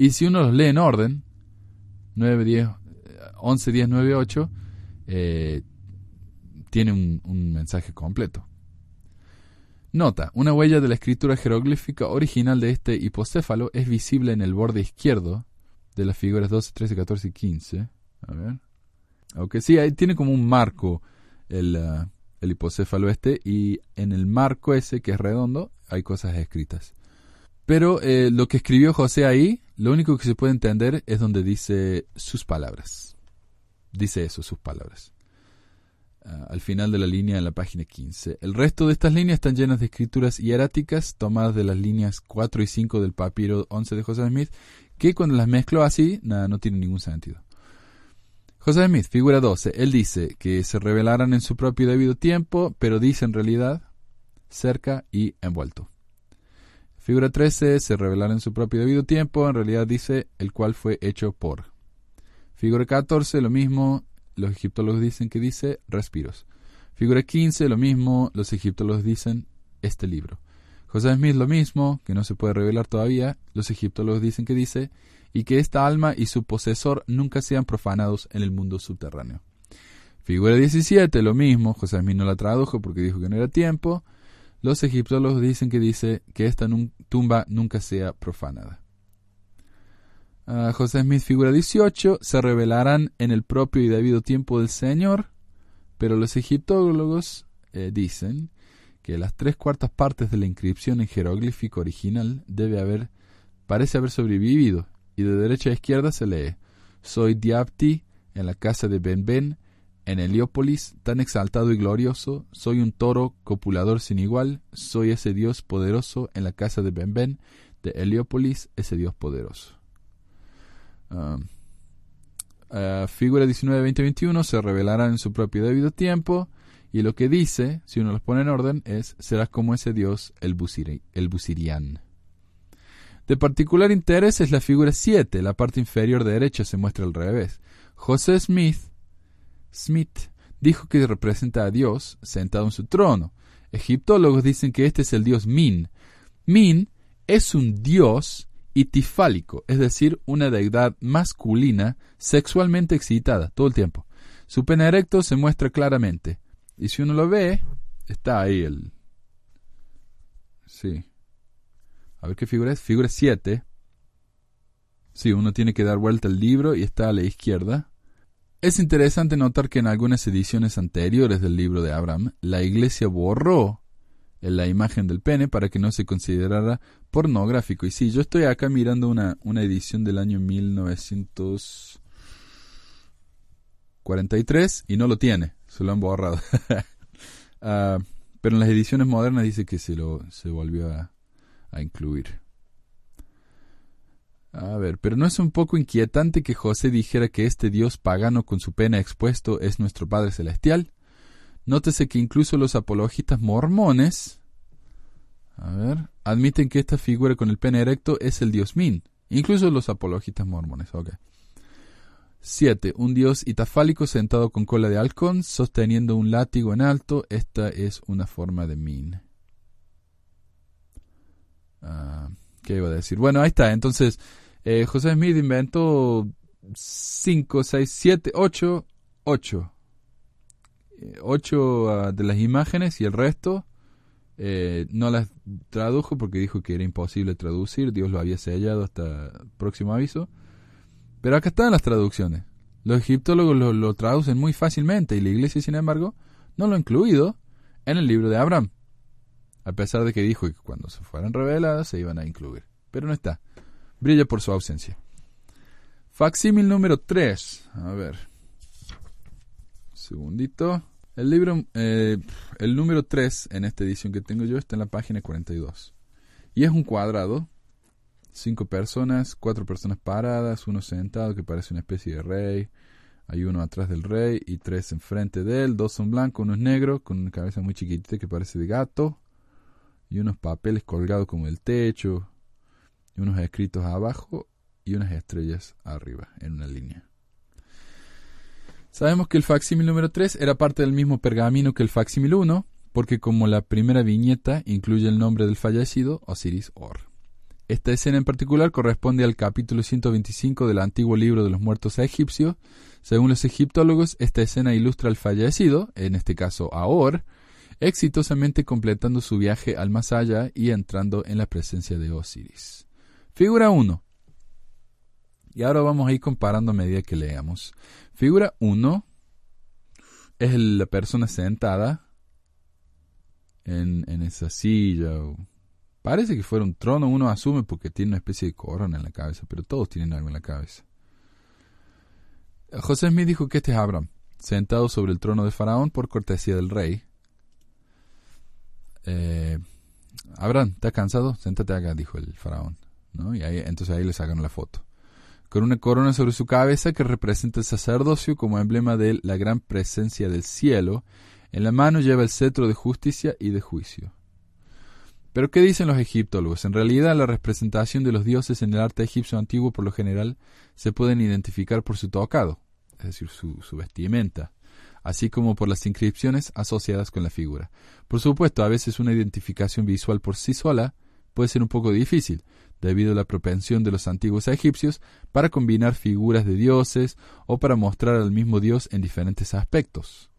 y si uno los lee en orden, 9, 10, eh, 11, 10, 9, 8, eh, tiene un, un mensaje completo. Nota, una huella de la escritura jeroglífica original de este hipocéfalo es visible en el borde izquierdo de las figuras 12, 13, 14 y 15. A ver. Aunque sí, ahí tiene como un marco el, ah, el hipocéfalo este y en el marco ese que es redondo hay cosas escritas. Pero eh, lo que escribió José ahí, lo único que se puede entender es donde dice sus palabras. Dice eso, sus palabras. Ah, al final de la línea en la página 15. El resto de estas líneas están llenas de escrituras hieráticas tomadas de las líneas 4 y 5 del papiro 11 de José Smith, que cuando las mezclo así, nada, no tiene ningún sentido. José Smith, figura 12, él dice que se revelarán en su propio debido tiempo, pero dice en realidad cerca y envuelto. Figura 13, se revelará en su propio debido tiempo, en realidad dice el cual fue hecho por. Figura 14, lo mismo, los egiptólogos dicen que dice respiros. Figura 15, lo mismo, los egiptólogos dicen este libro. José Smith lo mismo, que no se puede revelar todavía, los egiptólogos dicen que dice, y que esta alma y su posesor nunca sean profanados en el mundo subterráneo. Figura 17, lo mismo, José Smith no la tradujo porque dijo que no era tiempo. Los egiptólogos dicen que dice que esta tumba nunca sea profanada. Ah, José Smith, figura 18, se revelarán en el propio y debido tiempo del Señor, pero los egiptólogos eh, dicen que las tres cuartas partes de la inscripción en jeroglífico original debe haber, parece haber sobrevivido, y de derecha a izquierda se lee, soy Diapti en la casa de Ben Ben, en Heliópolis, tan exaltado y glorioso, soy un toro copulador sin igual, soy ese Dios poderoso en la casa de Ben Ben, de Heliópolis, ese Dios poderoso. Ah, ah, figura 19, 20, 21 se revelarán en su propio debido tiempo, y lo que dice, si uno los pone en orden, es, serás como ese Dios, el, busiri, el. De particular interés es la figura 7, la parte inferior derecha se muestra al revés. José Smith Smith dijo que representa a Dios sentado en su trono. Egiptólogos dicen que este es el dios Min. Min es un dios itifálico, es decir, una deidad masculina sexualmente excitada todo el tiempo. Su pene erecto se muestra claramente. Y si uno lo ve, está ahí el... Sí. A ver qué figura es. Figura 7. Sí, uno tiene que dar vuelta al libro y está a la izquierda. Es interesante notar que en algunas ediciones anteriores del libro de Abraham, la iglesia borró la imagen del pene para que no se considerara pornográfico. Y sí, yo estoy acá mirando una, una edición del año 1943 y no lo tiene, se lo han borrado. (laughs) Ah, pero en las ediciones modernas dice que se lo se volvió a incluir. A ver, pero ¿no es un poco inquietante que José dijera que este Dios pagano con su pena expuesto es nuestro Padre Celestial? Nótese que incluso los apologistas mormones, admiten que esta figura con el pene erecto es el Dios Min. Incluso los apologistas mormones, ok. 7. Un dios itafálico sentado con cola de halcón, sosteniendo un látigo en alto. Esta es una forma de Min. Ah, ¿Qué iba a decir? Bueno, ahí está. Entonces, eh, José Smith inventó 5, 6, 7, 8, 8. 8 de las imágenes y el resto eh, no las tradujo porque dijo que era imposible traducir. Dios lo había sellado hasta próximo aviso. Pero acá están las traducciones. Los egiptólogos lo, lo traducen muy fácilmente y la iglesia, sin embargo, no lo ha incluido en el libro de Abraham. A pesar de que dijo que cuando se fueran reveladas se iban a incluir. Pero no está brilla por su ausencia. Facsímil número 3. A ver. Segundito. El libro, eh, el número 3 en esta edición que tengo yo está en la página 42. Y es un cuadrado. Cinco personas, cuatro personas paradas, uno sentado que parece una especie de rey. Hay uno atrás del rey y tres enfrente de él. Dos son blancos, uno es negro, con una cabeza muy chiquitita que parece de gato. Y unos papeles colgados como del techo unos escritos abajo y unas estrellas arriba, en una línea. Sabemos que el facsímil número 3 era parte del mismo pergamino que el facsímil 1, porque como la primera viñeta incluye el nombre del fallecido, Osiris Or. Esta escena en particular corresponde al capítulo 125 del antiguo libro de los muertos egipcios. Según los egiptólogos, esta escena ilustra al fallecido, en este caso a Or, exitosamente completando su viaje al más allá y entrando en la presencia de Osiris. Figura 1. Y ahora vamos a ir comparando a medida que leamos. Figura 1 es la persona sentada en, en esa silla. Parece que fuera un trono, uno asume porque tiene una especie de corona en la cabeza, pero todos tienen algo en la cabeza. José Smith dijo que este es Abraham, sentado sobre el trono de Faraón por cortesía del rey. Eh, Abraham, ¿estás cansado? Séntate acá, dijo el faraón. Y ahí, entonces ahí le sacan la foto. Con una corona sobre su cabeza que representa el sacerdocio como emblema de la gran presencia del cielo, en la mano lleva el cetro de justicia y de juicio. Pero ¿qué dicen los egiptólogos? En realidad la representación de los dioses en el arte egipcio antiguo por lo general se pueden identificar por su tocado, es decir, su vestimenta. Así como por las inscripciones asociadas con la figura. Por supuesto, a veces una identificación visual por sí sola puede ser un poco difícil, debido a la propensión de los antiguos egipcios para combinar figuras de dioses o para mostrar al mismo dios en diferentes aspectos.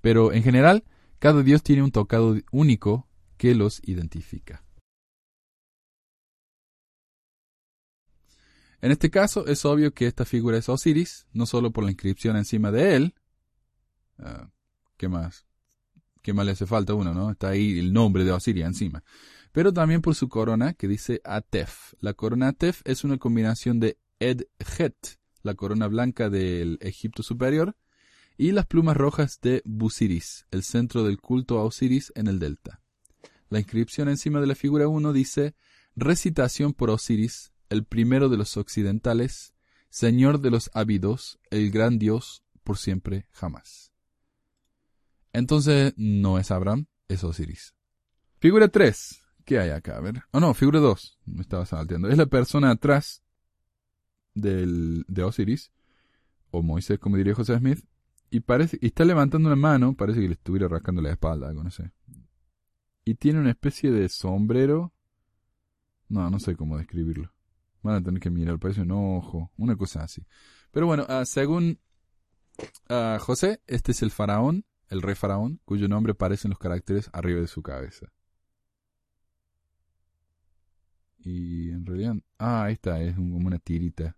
Pero en general, cada dios tiene un tocado único que los identifica. En este caso es obvio que esta figura es Osiris, no solo por la inscripción encima de él. Ah, ¿Qué más? ¿Qué más le hace falta uno, no? Está ahí el nombre de Osiris encima. Pero también por su corona que dice Atef. La corona Atef es una combinación de Ed-Het, la corona blanca del Egipto superior, y las plumas rojas de Busiris, el centro del culto a Osiris en el delta. La inscripción encima de la figura 1 dice Recitación por Osiris, el primero de los occidentales, Señor de los ávidos, el gran Dios, por siempre jamás. Entonces no es Abraham, es Osiris. Figura 3. ¿Qué hay acá? A ver. Oh no, figura 2. Me estaba salteando. Es la persona atrás del, de Osiris, o Moisés, como diría José Smith, y parece, y está levantando una mano, parece que le estuviera rascando la espalda, algo, no sé. Y tiene una especie de sombrero. No, no sé cómo describirlo. Van a tener que mirar, parece un ojo, una cosa así. Pero bueno, ah, según ah, José, este es el faraón, el rey faraón, cuyo nombre aparece en los caracteres arriba de su cabeza. Y en realidad, ah, ahí está, es como una tirita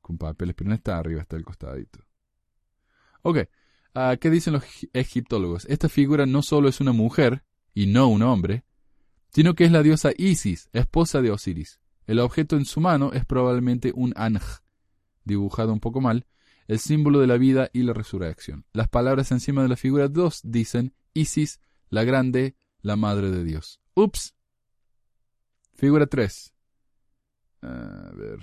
con papeles, pero no está arriba, está al costadito. Ok, ah, ¿qué dicen los egiptólogos? Esta figura no solo es una mujer, y no un hombre, sino que es la diosa Isis, esposa de Osiris. El objeto en su mano es probablemente un anj, dibujado un poco mal, el símbolo de la vida y la resurrección. Las palabras encima de la figura 2 dicen Isis, la grande, la madre de Dios. Ups. Figura 3. A ver.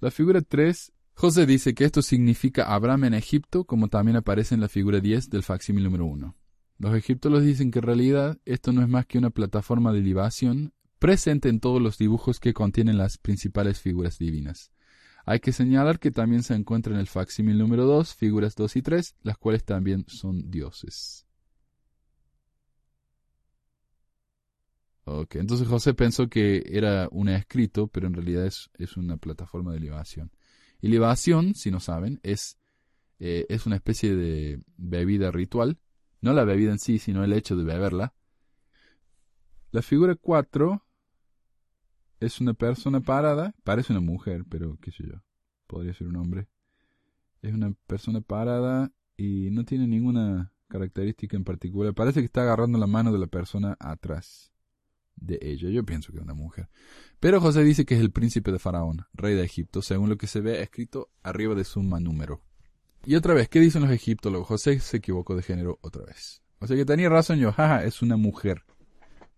La figura 3, José dice que esto significa Abraham en Egipto, como también aparece en la figura 10 del facsímil número 1. Los egiptólogos dicen que en realidad esto no es más que una plataforma de libación presente en todos los dibujos que contienen las principales figuras divinas. Hay que señalar que también se encuentra en el facsímil número 2, figuras 2 y 3, las cuales también son dioses. Ok, entonces José pensó que era un escrito, pero en realidad es, es una plataforma de libación. Y libación, si no saben, es, eh, es una especie de bebida ritual, no la bebida en sí, sino el hecho de beberla. La figura 4 es una persona parada, parece una mujer, pero qué sé yo, podría ser un hombre. Es una persona parada y no tiene ninguna característica en particular. Parece que está agarrando la mano de la persona atrás de ella. Yo pienso que es una mujer. Pero José dice que es el príncipe de Faraón, rey de Egipto, según lo que se ve escrito arriba de su número. Y otra vez, ¿qué dicen los egiptólogos? José se equivocó de género otra vez. O sea que tenía razón yo, (laughs) jaja, es una mujer.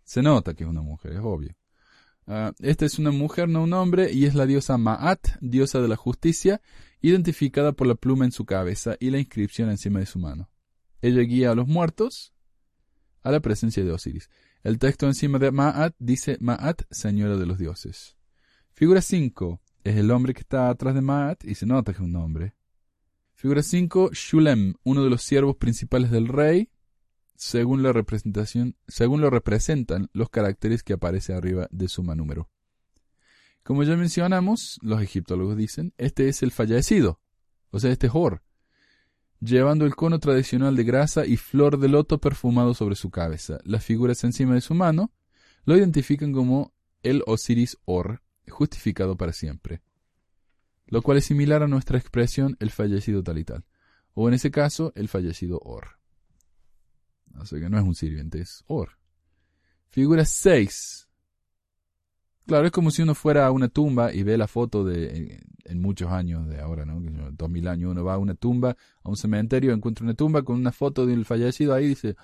Se nota que es una mujer, es obvio. Ah, esta es una mujer, no un hombre, y es la diosa Maat, diosa de la justicia, identificada por la pluma en su cabeza y la inscripción encima de su mano. Ella guía a los muertos a la presencia de Osiris. El texto encima de Maat dice Maat, señora de los dioses. Figura 5 es el hombre que está atrás de Maat y se nota que es un hombre. Figura 5, Shulem, uno de los siervos principales del rey, según la representación, según lo representan los caracteres que aparece arriba de suma número. Como ya mencionamos, los egiptólogos dicen, este es el fallecido, o sea, este Hor, llevando el cono tradicional de grasa y flor de loto perfumado sobre su cabeza. Las figuras encima de su mano lo identifican como el Osiris Or, justificado para siempre, lo cual es similar a nuestra expresión el fallecido tal y tal, o en ese caso el fallecido Or. Así que no es un sirviente, es Or. Figura 6. Claro, es como si uno fuera a una tumba y ve la foto de, en, muchos años de ahora, ¿no? Dos mil años, uno va a una tumba, a un cementerio, encuentra una tumba con una foto del fallecido ahí y dice,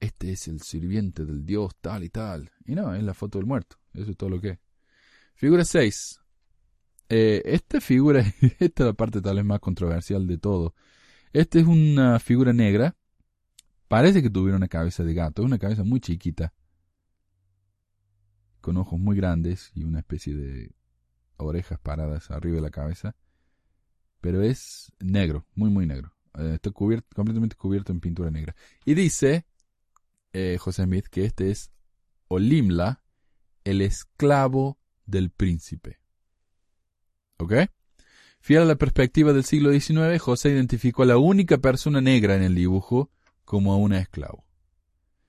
este es el sirviente del dios tal y tal. Y no, es la foto del muerto. Eso es todo lo que es. Figura 6. Eh, esta figura, (laughs) esta es la parte tal vez más controversial de todo. Esta es una figura negra Parece que tuviera una cabeza de gato, una cabeza muy chiquita, con ojos muy grandes y una especie de orejas paradas arriba de la cabeza. pero es negro, muy, muy negro. Eh, está cubierto, completamente cubierto en pintura negra. Y dice eh, José Smith que este es Olimla, el esclavo del príncipe. ¿Ok? Fiel a la perspectiva del siglo XIX, José identificó a la única persona negra en el dibujo como a una esclavo.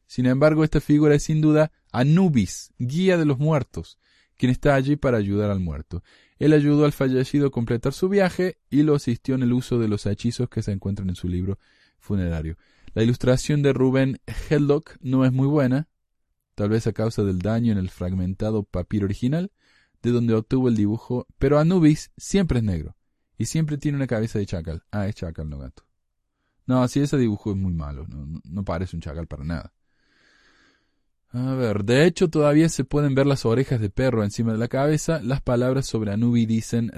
Sin embargo, esta figura es sin duda Anubis, guía de los muertos, quien está allí para ayudar al muerto. Él ayudó al fallecido a completar su viaje y lo asistió en el uso de los hechizos que se encuentran en su libro funerario. La ilustración de Rubén Hedlock no es muy buena, tal vez a causa del daño en el fragmentado papiro original, de donde obtuvo el dibujo, pero Anubis siempre es negro y siempre tiene una cabeza de chacal. Ah, es chacal, no gato. No, así ese dibujo es muy malo, no, no parece un chacal para nada. A ver, de hecho todavía se pueden ver las orejas de perro encima de la cabeza. Las palabras sobre Anubis dicen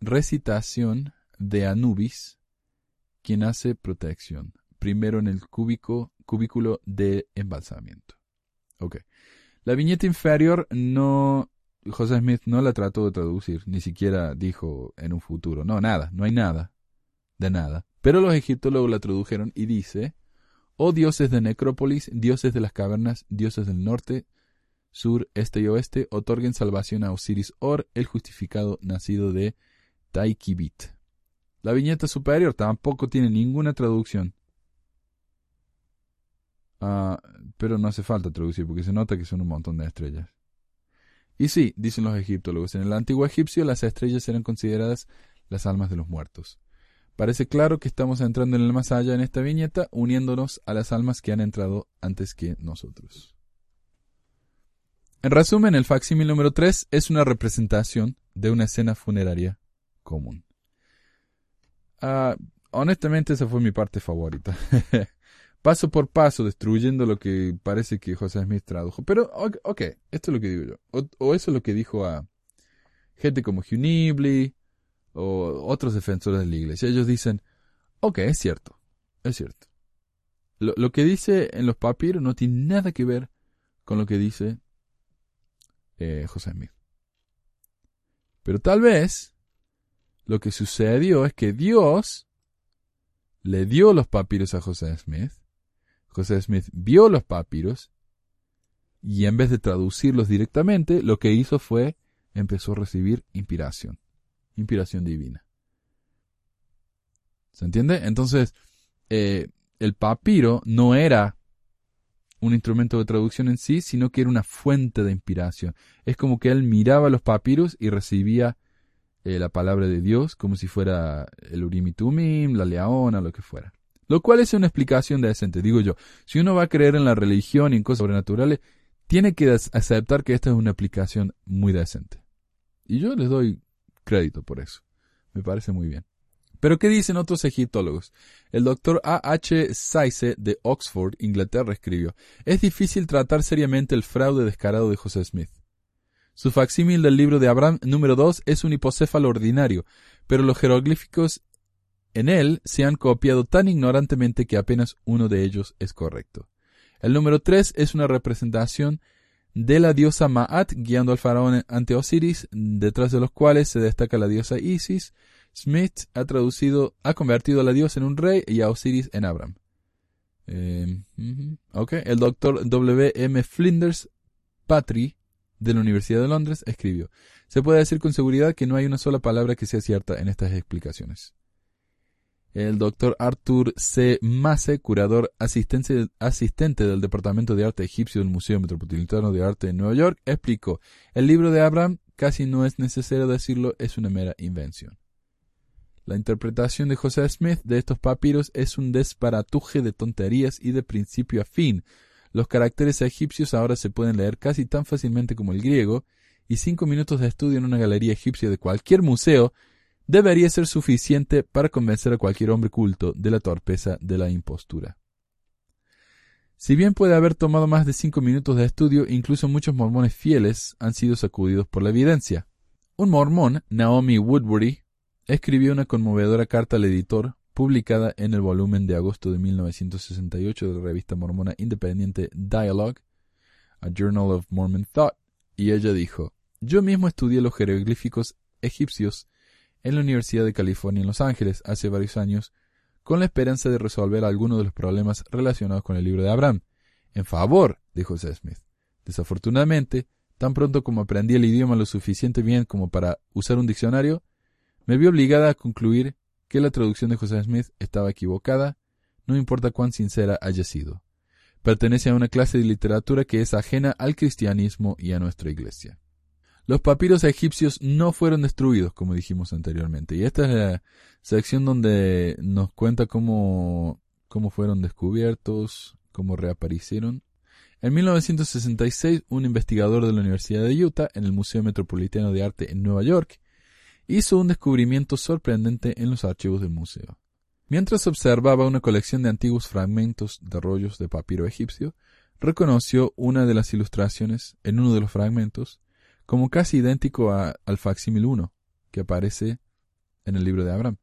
recitación de Anubis, quien hace protección. Primero en el cúbico, cubículo de embalsamiento. Ok. La viñeta inferior no... José Smith no la trató de traducir, ni siquiera dijo en un futuro. No, nada, no hay nada. De nada. Pero los egiptólogos la tradujeron y dice Oh dioses de Necrópolis, dioses de las cavernas, dioses del norte, sur, este y oeste, otorguen salvación a Osiris Or, el justificado nacido de Taikibit. La viñeta superior tampoco tiene ninguna traducción. Ah, pero no hace falta traducir porque se nota que son un montón de estrellas. Y sí, dicen los egiptólogos, en el antiguo egipcio las estrellas eran consideradas las almas de los muertos. Parece claro que estamos entrando en el más allá en esta viñeta, uniéndonos a las almas que han entrado antes que nosotros. En resumen, el facsímil número 3 es una representación de una escena funeraria común. Ah, honestamente, esa fue mi parte favorita. (laughs) paso por paso, destruyendo lo que parece que José Smith tradujo. Pero, ok, esto es lo que digo yo. O, o eso es lo que dijo a gente como Hugh Nibley, o otros defensores de la iglesia, ellos dicen, ok, es cierto, es cierto. Lo, que dice en los papiros no tiene nada que ver con lo que dice eh, José Smith. Pero tal vez lo que sucedió es que Dios le dio los papiros a José Smith. José Smith vio los papiros y en vez de traducirlos directamente, lo que hizo fue empezó a recibir inspiración inspiración divina. ¿Se entiende? Entonces, eh, el papiro no era un instrumento de traducción en sí, sino que era una fuente de inspiración. Es como que él miraba los papiros y recibía eh, la palabra de Dios como si fuera el Urim y Tumim, la leona, lo que fuera. Lo cual es una explicación decente, digo yo. Si uno va a creer en la religión y en cosas sobrenaturales, tiene que aceptar que esta es una explicación muy decente. Y yo les doy crédito por eso. Me parece muy bien. Pero ¿qué dicen otros egiptólogos? El doctor A. H. Saise de Oxford, Inglaterra, escribió, es difícil tratar seriamente el fraude descarado de José Smith. Su facsímil del libro de Abraham número 2 es un hipocéfalo ordinario, pero los jeroglíficos en él se han copiado tan ignorantemente que apenas uno de ellos es correcto. El número 3 es una representación de la diosa Maat guiando al faraón ante Osiris, detrás de los cuales se destaca la diosa Isis. Smith ha traducido, ha convertido a la diosa en un rey y a Osiris en Abraham. Eh, El doctor W. M. Flinders Patry de la Universidad de Londres escribió: Se puede decir con seguridad que no hay una sola palabra que sea cierta en estas explicaciones. El doctor Arthur C. Masse, curador asistente, asistente del Departamento de Arte Egipcio del Museo Metropolitano de Arte de Nueva York, explicó, el libro de Abraham, casi no es necesario decirlo, es una mera invención. La interpretación de José Smith de estos papiros es un desparatuje de tonterías y de principio a fin. Los caracteres egipcios ahora se pueden leer casi tan fácilmente como el griego, y cinco minutos de estudio en una galería egipcia de cualquier museo debería ser suficiente para convencer a cualquier hombre culto de la torpeza de la impostura. Si bien puede haber tomado más de cinco minutos de estudio, incluso muchos mormones fieles han sido sacudidos por la evidencia. Un mormón, Naomi Woodbury, escribió una conmovedora carta al editor, publicada en el volumen de agosto de 1968 de la revista mormona independiente Dialogue, a Journal of Mormon Thought, y ella dijo, Yo mismo estudié los jeroglíficos egipcios en la Universidad de California en Los Ángeles hace varios años con la esperanza de resolver algunos de los problemas relacionados con el libro de Abraham, en favor de José Smith. Desafortunadamente, tan pronto como aprendí el idioma lo suficiente bien como para usar un diccionario, me vi obligada a concluir que la traducción de José Smith estaba equivocada, no importa cuán sincera haya sido. Pertenece a una clase de literatura que es ajena al cristianismo y a nuestra iglesia. Los papiros egipcios no fueron destruidos, como dijimos anteriormente. Y esta es la sección donde nos cuenta cómo, cómo fueron descubiertos, cómo reaparecieron. En 1966, un investigador de la Universidad de Utah, en el Museo Metropolitano de Arte en Nueva York, hizo un descubrimiento sorprendente en los archivos del museo. Mientras observaba una colección de antiguos fragmentos de rollos de papiro egipcio, reconoció una de las ilustraciones en uno de los fragmentos como casi idéntico al facsímil 1 que aparece en el libro de Abraham.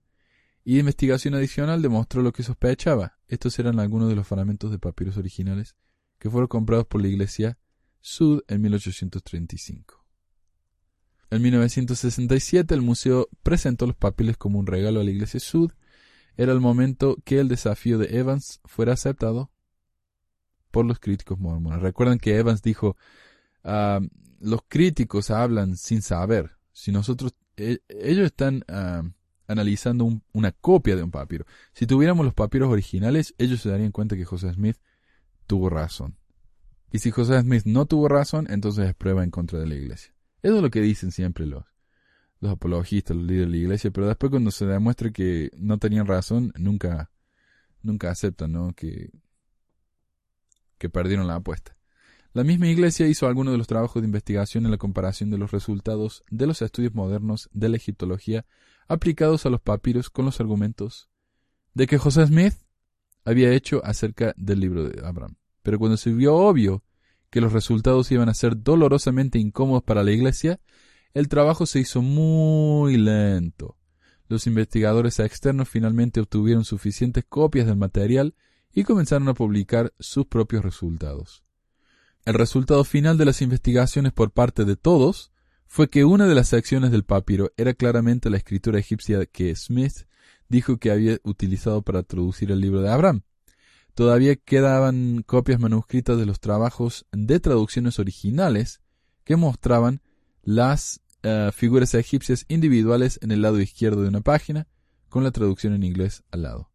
Y investigación adicional demostró lo que sospechaba. Estos eran algunos de los fragmentos de papiros originales que fueron comprados por la iglesia Sud en 1835. En 1967 el museo presentó los papeles como un regalo a la iglesia Sud. Era el momento que el desafío de Evans fuera aceptado por los críticos mormones. Recuerdan que Evans dijo, ah, los críticos hablan sin saber. Si nosotros, e, ellos están ah, analizando una copia de un papiro. Si tuviéramos los papiros originales, ellos se darían cuenta que José Smith tuvo razón. Y si José Smith no tuvo razón, entonces es prueba en contra de la iglesia. Eso es lo que dicen siempre los, los apologistas, los líderes de la iglesia, pero después cuando se demuestra que no tenían razón, nunca, nunca aceptan, ¿no? Que, que perdieron la apuesta. La misma Iglesia hizo algunos de los trabajos de investigación en la comparación de los resultados de los estudios modernos de la egiptología aplicados a los papiros con los argumentos de que José Smith había hecho acerca del libro de Abraham. Pero cuando se vio obvio que los resultados iban a ser dolorosamente incómodos para la Iglesia, el trabajo se hizo muy lento. Los investigadores externos finalmente obtuvieron suficientes copias del material y comenzaron a publicar sus propios resultados. El resultado final de las investigaciones por parte de todos fue que una de las secciones del papiro era claramente la escritura egipcia que Smith dijo que había utilizado para traducir el libro de Abraham. Todavía quedaban copias manuscritas de los trabajos de traducciones originales que mostraban las eh, figuras egipcias individuales en el lado izquierdo de una página, con la traducción en inglés al lado.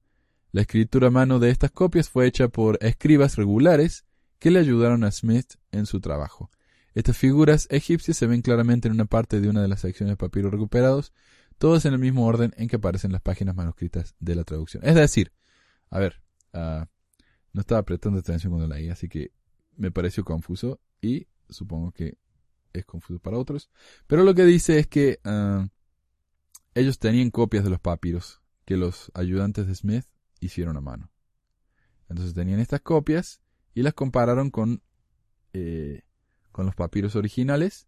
La escritura a mano de estas copias fue hecha por escribas regulares que le ayudaron a Smith en su trabajo. Estas figuras egipcias se ven claramente en una parte de una de las secciones de papiro recuperados, todas en el mismo orden en que aparecen las páginas manuscritas de la traducción. Es decir, a ver, ah, no estaba prestando atención cuando leí, así que me pareció confuso y supongo que es confuso para otros. Pero lo que dice es que ah, ellos tenían copias de los papiros que los ayudantes de Smith hicieron a mano. Entonces tenían estas copias y las compararon con, eh, con los papiros originales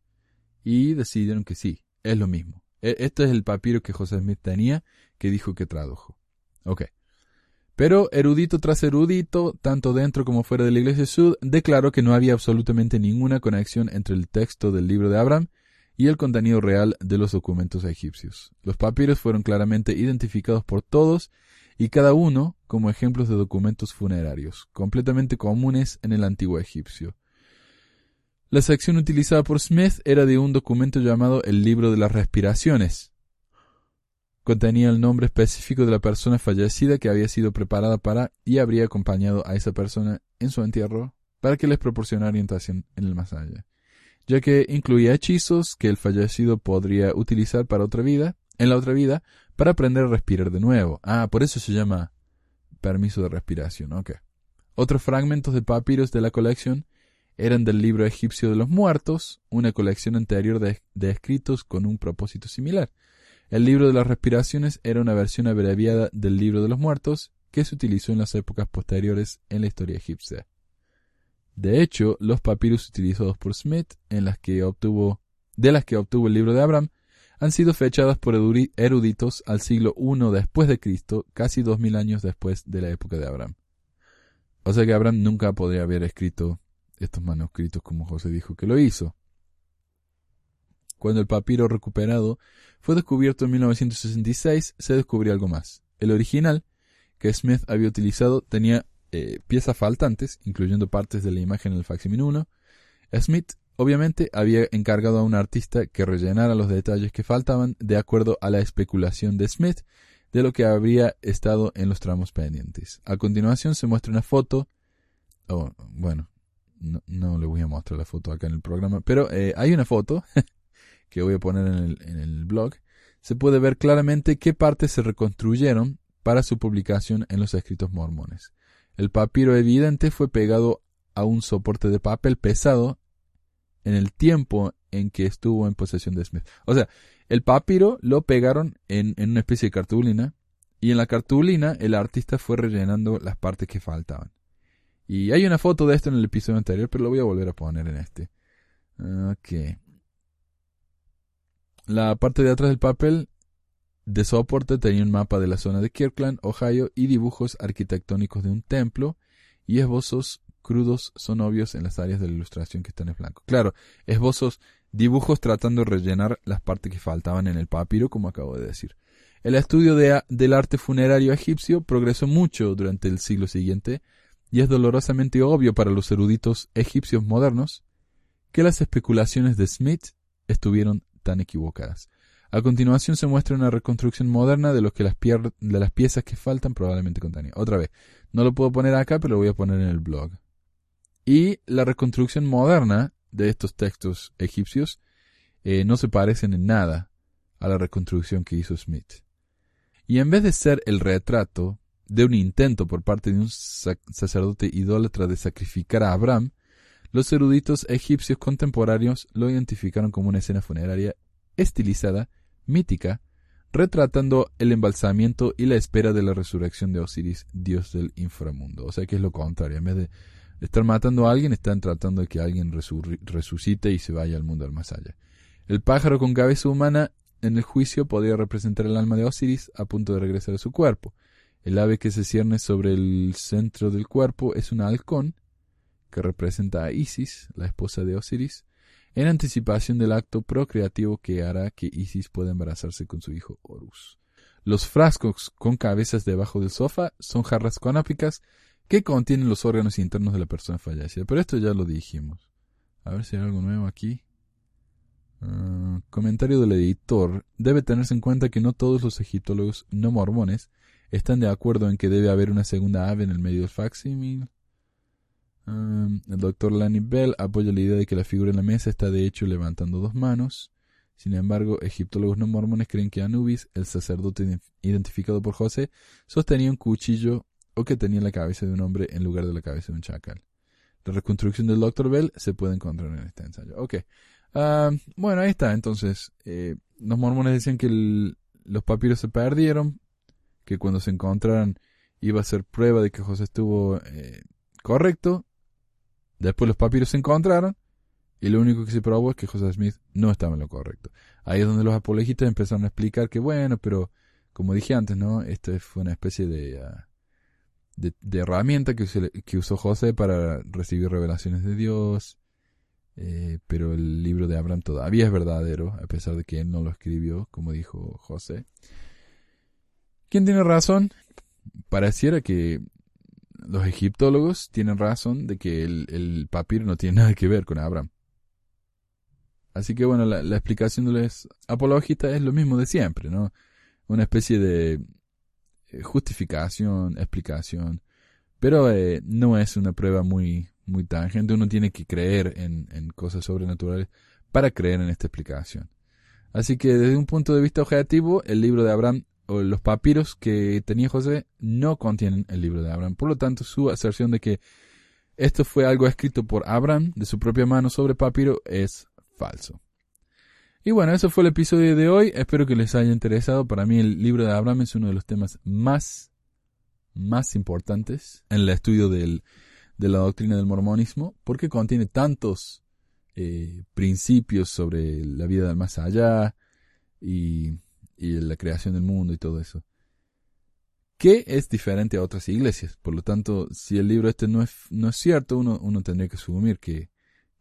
y decidieron que sí, es lo mismo. E, este es el papiro que José Smith tenía que dijo que tradujo. Ok. Pero erudito tras erudito, tanto dentro como fuera de la Iglesia Sud, declaró que no había absolutamente ninguna conexión entre el texto del libro de Abraham y el contenido real de los documentos egipcios. Los papiros fueron claramente identificados por todos y cada uno como ejemplos de documentos funerarios, completamente comunes en el antiguo egipcio. La sección utilizada por Smith era de un documento llamado el Libro de las Respiraciones. Contenía el nombre específico de la persona fallecida que había sido preparada para y habría acompañado a esa persona en su entierro para que les proporcionara orientación en el más allá, ya que incluía hechizos que el fallecido podría utilizar para otra vida, en la otra vida, para aprender a respirar de nuevo. Ah, por eso se llama permiso de respiración. Ok. Otros fragmentos de papiros de la colección eran del libro egipcio de los muertos, una colección anterior de, de, escritos con un propósito similar. El libro de las respiraciones era una versión abreviada del libro de los muertos que se utilizó en las épocas posteriores en la historia egipcia. De hecho, los papiros utilizados por Smith, en las que obtuvo, de las que obtuvo el libro de Abraham, han sido fechadas por eruditos al siglo I después de Cristo, casi dos mil años después de la época de Abraham. O sea que Abraham nunca podría haber escrito estos manuscritos como José dijo que lo hizo. Cuando el papiro recuperado fue descubierto en 1966, se descubrió algo más. El original, que Smith había utilizado, tenía eh, piezas faltantes, incluyendo partes de la imagen en el facsímil 1. Smith, obviamente, había encargado a un artista que rellenara los detalles que faltaban de acuerdo a la especulación de Smith de lo que habría estado en los tramos pendientes. A continuación se muestra una foto. Oh, bueno, no, no le voy a mostrar la foto acá en el programa, pero eh, hay una foto (laughs) que voy a poner en el, en el blog. Se puede ver claramente qué partes se reconstruyeron para su publicación en los escritos mormones. El papiro evidente fue pegado a un soporte de papel pesado en el tiempo en que estuvo en posesión de Smith. O sea, el papiro lo pegaron en, en una especie de cartulina y en la cartulina el artista fue rellenando las partes que faltaban. Y hay una foto de esto en el episodio anterior, pero lo voy a volver a poner en este. Ok. La parte de atrás del papel de soporte tenía un mapa de la zona de Kirkland, Ohio, y dibujos arquitectónicos de un templo, y esbozos crudos son obvios en las áreas de la ilustración que están en blanco. Claro, esbozos, dibujos tratando de rellenar las partes que faltaban en el papiro, como acabo de decir. El estudio de, del arte funerario egipcio progresó mucho durante el siglo siguiente, y es dolorosamente obvio para los eruditos egipcios modernos que las especulaciones de Smith estuvieron tan equivocadas. A continuación se muestra una reconstrucción moderna de, que las, de las piezas que faltan probablemente contenían. Otra vez, no lo puedo poner acá, pero lo voy a poner en el blog. Y la reconstrucción moderna de estos textos egipcios eh, no se parecen en nada a la reconstrucción que hizo Smith. Y en vez de ser el retrato de un intento por parte de un sacerdote idólatra de sacrificar a Abraham, los eruditos egipcios contemporáneos lo identificaron como una escena funeraria estilizada mítica, retratando el embalsamiento y la espera de la resurrección de Osiris, dios del inframundo. O sea que es lo contrario. En vez de estar matando a alguien, están tratando de que alguien resucite y se vaya al mundo del más allá. El pájaro con cabeza humana en el juicio podría representar el alma de Osiris a punto de regresar a su cuerpo. El ave que se cierne sobre el centro del cuerpo es un halcón, que representa a Isis, la esposa de Osiris, en anticipación del acto procreativo que hará que Isis pueda embarazarse con su hijo Horus. Los frascos con cabezas debajo del sofá son jarras conápicas que contienen los órganos internos de la persona fallecida. Pero esto ya lo dijimos. A ver si hay algo nuevo aquí. Ah, comentario del editor. Debe tenerse en cuenta que no todos los egiptólogos no mormones están de acuerdo en que debe haber una segunda ave en el medio del facsímil el doctor Lanny Bell apoya la idea de que la figura en la mesa está de hecho levantando dos manos. Sin embargo, egiptólogos no mormones creen que Anubis, el sacerdote identificado por José, sostenía un cuchillo o que tenía la cabeza de un hombre en lugar de la cabeza de un chacal. La reconstrucción del Dr. Bell se puede encontrar en este ensayo. Ok. bueno, ahí está. Entonces, eh, los mormones decían que los papiros se perdieron, que cuando se encontraran iba a ser prueba de que José estuvo eh, correcto, Después los papiros se encontraron y lo único que se probó es que José Smith no estaba en lo correcto. Ahí es donde los apologistas empezaron a explicar que bueno, pero como dije antes, ¿no? Esta fue una especie de, ah, de, herramienta que, que, usó José para recibir revelaciones de Dios. Eh, pero el libro de Abraham todavía es verdadero, a pesar de que él no lo escribió, como dijo José. ¿Quién tiene razón? Pareciera que los egiptólogos tienen razón de que el, papiro no tiene nada que ver con Abraham. Así que bueno, la, explicación de los apologistas es lo mismo de siempre, ¿no? Una especie de justificación, explicación, pero eh, no es una prueba muy, muy tangente. Uno tiene que creer en, en cosas sobrenaturales para creer en esta explicación. Así que desde un punto de vista objetivo, el libro de Abraham los papiros que tenía José no contienen el libro de Abraham. Por lo tanto, su aserción de que esto fue algo escrito por Abraham de su propia mano sobre papiro es falso. Y bueno, eso fue el episodio de hoy. Espero que les haya interesado. Para mí el libro de Abraham es uno de los temas más, más importantes en el estudio de la doctrina del mormonismo, porque contiene tantos eh, principios sobre la vida del más allá y y la creación del mundo y todo eso. Que es diferente a otras iglesias. Por lo tanto, si el libro este no es, no es cierto, uno, uno tendría que asumir que,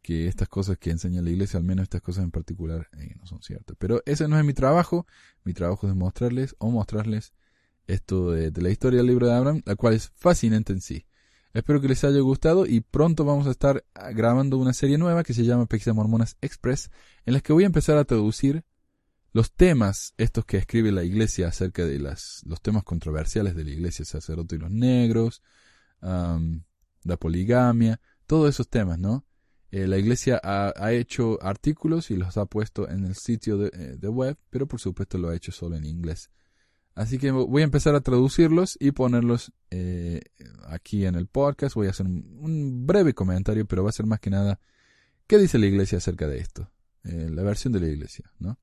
que estas cosas que enseña la iglesia, al menos estas cosas en particular, eh, no son ciertas. Pero ese no es mi trabajo. Mi trabajo es mostrarles o mostrarles esto de, la historia del libro de Abraham, la cual es fascinante en sí. Espero que les haya gustado y pronto vamos a estar ah, grabando una serie nueva que se llama Pesquisas Mormonas Express, en la que voy a empezar a traducir los temas, estos que escribe la iglesia acerca de las, los temas controversiales de la iglesia, sacerdote y los negros, la poligamia, todos esos temas, ¿no? Eh, la iglesia ha, hecho artículos y los ha puesto en el sitio de, eh, de, web, pero por supuesto lo ha hecho solo en inglés. Así que voy a empezar a traducirlos y ponerlos eh, aquí en el podcast. Voy a hacer un, breve comentario, pero va a ser más que nada qué dice la iglesia acerca de esto. la versión de la iglesia, ¿no?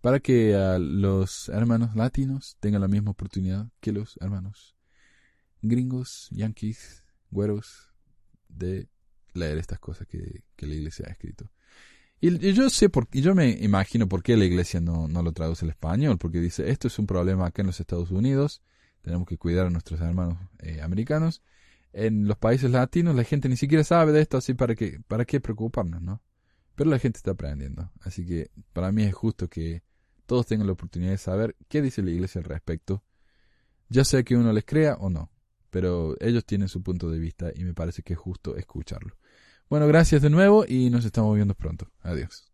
Para que los hermanos latinos tengan la misma oportunidad que los hermanos gringos, yankees, güeros, de leer estas cosas que, la iglesia ha escrito. Y, yo sé por, y yo me imagino por qué la iglesia no, no, lo traduce al español, porque dice, esto es un problema acá en los Estados Unidos, tenemos que cuidar a nuestros hermanos eh, americanos. En los países latinos la gente ni siquiera sabe de esto, así para qué, para qué preocuparnos, ¿no? Pero la gente está aprendiendo, así que para mí es justo que todos tengan la oportunidad de saber qué dice la iglesia al respecto, ya sea que uno les crea o no, pero ellos tienen su punto de vista y me parece que es justo escucharlo. Bueno, gracias de nuevo y nos estamos viendo pronto. Adiós.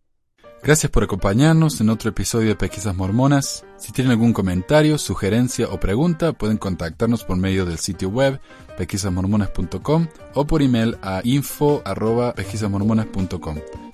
Gracias por acompañarnos en otro episodio de Pesquisas Mormonas. Si tienen algún comentario, sugerencia o pregunta, pueden contactarnos por medio del sitio web pesquisasmormonas.com o por email a info.pesquisasmormonas.com.